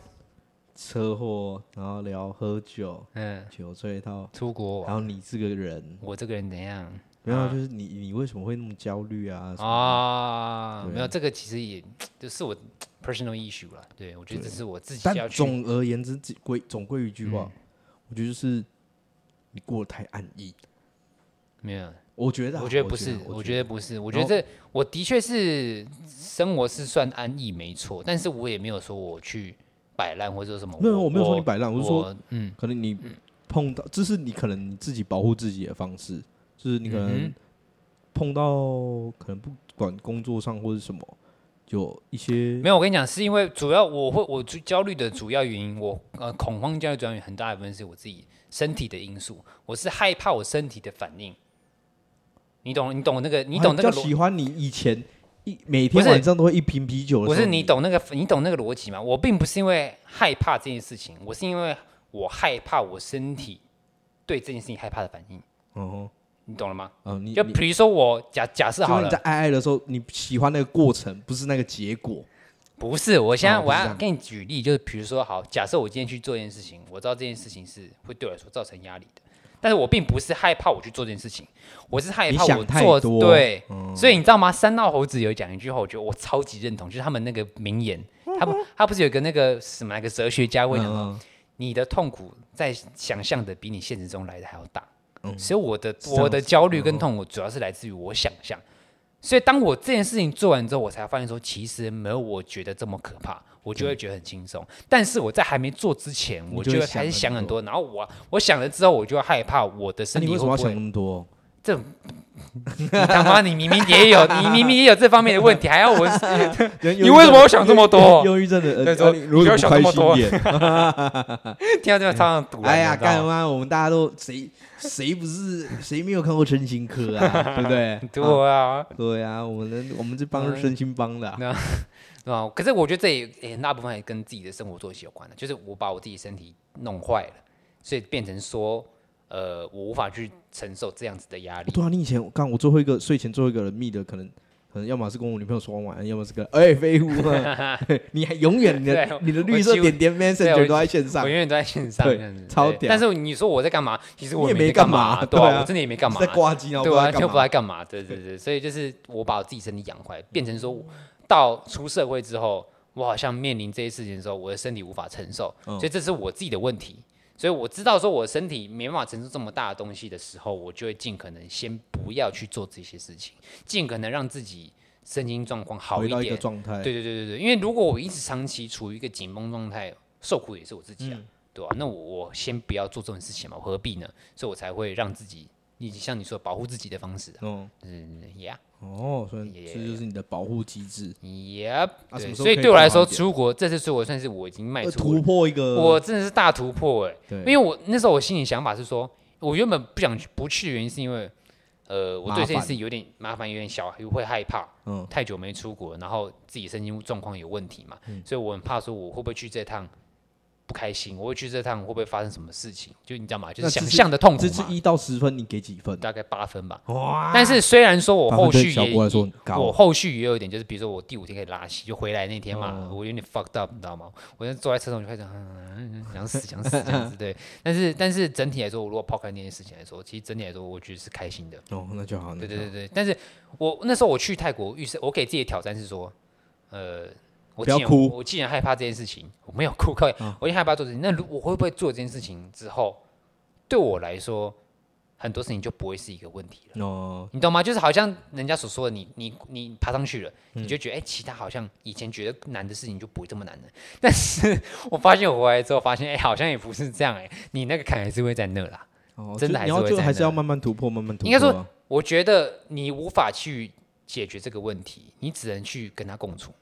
车祸，然后聊喝酒，嗯，酒醉到，出国然后你这个人，我这个人怎样没有，啊就是你你为什么会那么焦虑啊？啊？没有，这个其实也就是我 personal issue 啦。对，我觉得这是我自己但。总而言之，归总归一句话嗯，我觉得就是你过得太安逸。没有，我觉得啊，我觉得不是，我我觉得不是，我觉得这我的确是生活是算安逸没错，但是我也没有说我去摆烂或者说什么。没有，我没有说你摆烂，我是说，嗯，可能你碰到，这是你可能你自己保护自己的方式，就是你可能嗯哼碰到，可能不管工作上或者什么，有一些没有，我跟你讲，是因为主要我会我最焦虑的主要原因，我呃恐慌焦虑主要原因很大一部分是我自己身体的因素，我是害怕我身体的反应。你懂，你懂那个，你懂那个喜欢你以前一每天晚上都会一瓶啤酒的，不是你懂那个，你懂那个逻辑吗？我并不是因为害怕这件事情，我是因为我害怕我身体对这件事情害怕的反应，哦，你懂了吗？嗯，你你就比如说我假假设好了你在，爱爱的时候，你喜欢那个过程，不是那个结果。不是，我现在我要给你举例，就是比如说，好，假设我今天去做一件事情，我知道这件事情是会对我来说造成压力的，但是我并不是害怕我去做这件事情，我是害怕我做对，嗯、所以你知道吗？三道猴子有讲一句话，我觉得我超级认同，就是他们那个名言，他不，他不是有个那个什么那个哲学家会讲吗？你的痛苦在想象的比你现实中来的还要大，嗯、所以我的我的焦虑跟痛苦主要是来自于我想象。所以当我这件事情做完之后，我才发现说，其实没有我觉得这么可怕，我就会觉得很轻松。但是我在还没做之前，我就会开始想很多，然后我我想了之后，我就会害怕我的身体会不会。你为什么要想那么多？这他妈，你明明也有，你明明也有这方面的问题，还要我？你为什么要想这么多？忧郁症的人说，你不要想这么多。听到这个唱上赌，哎呀，干嘛？我们大家都谁？谁不是谁没有看过身心科啊？对不对？对啊，对啊，我们我们这帮是身心帮的，对吧？可是我觉得这也也很大部分也跟自己的生活作息有关的，就是我把我自己身体弄坏了，所以变成说，呃，我无法去承受这样子的压力。对啊，你以前刚我最后一个睡前最后一个人密的可能可能。要么是跟我女朋友说完晚安，要么是跟哎废物，你还永远你的你的绿色点点 messenger 都在线上，我永远都在线上，对超屌。但是你说我在干嘛？其实我也没干嘛，对啊，我真的也没干嘛，在挂机，对啊，就不在干嘛。对对对，所以就是我把我自己身体养坏，变成说到出社会之后，我好像面临这些事情的时候，我的身体无法承受，所以这是我自己的问题。所以我知道说我身体没办法承受这么大的东西的时候，我就会尽可能先不要去做这些事情，尽可能让自己。身心状况好一点，一个状态。对对对对对，因为如果我一直长期处于一个紧绷状态，受苦也是我自己啊，嗯、对吧、啊？那我我先不要做这种事情嘛，我何必呢？所以我才会让自己，你像你说保护自己的方式、啊，嗯。嗯，Yeah，哦，所以这就是你的保护机制，Yep，对，所以对我来说，出国这次出国算是我已经迈出突破一个，我真的是大突破哎、欸，对，因为我那时候我心里想法是说，我原本不想去不去的原因是因为。呃，我对这件事有点麻烦，有点小，又会害怕。嗯，太久没出国，然后自己身心状况有问题嘛，嗯、所以我很怕说我会不会去这趟不开心，我会去这趟会不会发生什么事情？就你知道吗？就是想象的痛苦。这是一到十分，你给几分？大概八分吧。哇！但是虽然说我后续也，我后续也有一点，就是比如说我第五天可以拉稀，就回来那天嘛，我有点 fucked up，你知道吗？我就坐在车上就开始嗯想死想死这样子，对。但是但是整体来说，我如果抛开那件事情来说，其实整体来说，我觉得是开心的。哦，那就好。对对对对。但是我那时候我去泰国，预设我给自己的挑战是说，呃。我不要哭！我既然害怕这件事情，我没有哭，可以。我已经害怕做这件事情，那我会不会做这件事情之后，对我来说，很多事情就不会是一个问题了？哦，你懂吗？就是好像人家所说的你，你你你爬上去了，你就觉得哎、嗯欸，其他好像以前觉得难的事情就不会这么难了。但是我发现我回来之后，发现哎、欸，好像也不是这样哎、欸，你那个坎还是会在那啦。哦，真的还是会在那。还是要慢慢突破，慢慢突破。应该说，我觉得你无法去解决这个问题，你只能去跟他共处。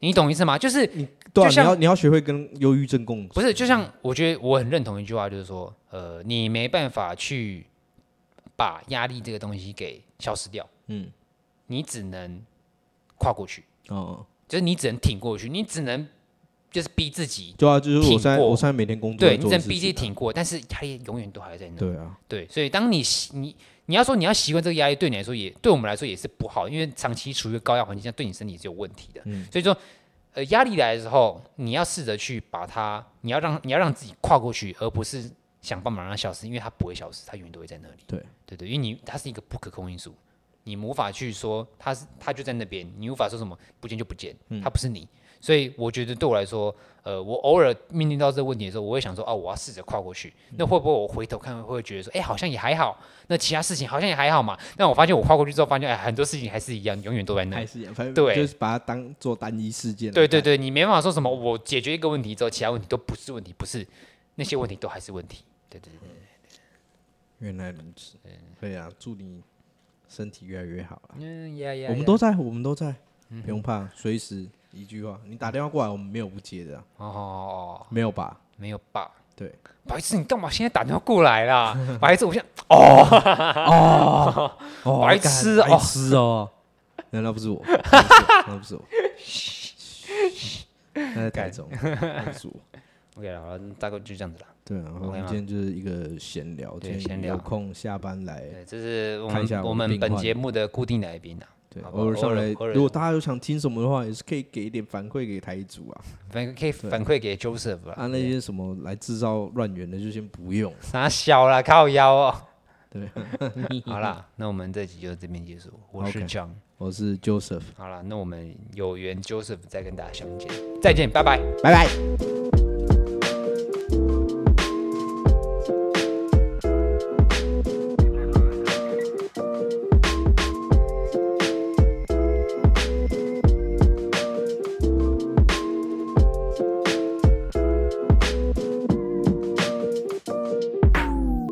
你懂意思吗？就是你，对啊，你要你要学会跟忧郁症共处。不是，就像我觉得我很认同一句话，就是说，呃，你没办法去把压力这个东西给消失掉，嗯，你只能跨过去，哦，就是你只能挺过去，你只能就是逼自己，对啊，就是我现在我现在每天工作，对，你只能逼自己挺过，但是压力永远都还在那，对啊，对，所以当你你。你要说你要习惯这个压力，对你来说也对我们来说也是不好，因为长期处于高压环境下，对你身体是有问题的。嗯，所以说，呃，压力来的时候，你要试着去把它，你要让你要让自己跨过去，而不是想办法让它消失，因为它不会消失，它永远都会在那里。对，对对，因为你它是一个不可控因素，你无法去说它是它就在那边，你无法说什么不见就不见，它不是你。嗯所以我觉得对我来说，呃，我偶尔面临到这个问题的时候，我会想说，哦，我要试着跨过去。那会不会我回头看会觉得说，哎，好像也还好。那其他事情好像也还好嘛。但我发现我跨过去之后，发现哎，很多事情还是一样，永远都在那。还是一样，反正对，就是把它当做单一事件。对对对，你没办法说什么，我解决一个问题之后，其他问题都不是问题，不是那些问题都还是问题。对对对，原来如此。对啊，祝你身体越来越好啊。嗯呀呀，我们都在，我们都在，不用怕，随时。一句话，你打电话过来，我们没有不接的。哦，没有吧？没有吧？对，白痴，你干嘛现在打电话过来啦？白痴，我现在哦哦，白痴，白痴哦，难道不是我？那不是我。那在台中，不是我。OK，好了，大概就这样子了。对啊，我们今天就是一个闲聊，闲聊，有空下班来。对这是我们我们本节目的固定来宾啊。对，偶尔上来，如果大家有想听什么的话，也是可以给一点反馈给台主啊，反可以反馈给 Joseph 啊。啊，那些什么来制造乱源的就先不用。啥小了，靠腰哦。对，好啦，那我们这集就这边结束。我是 John，我是 Joseph。好了，那我们有缘 Joseph 再跟大家相见，再见，拜拜，拜拜。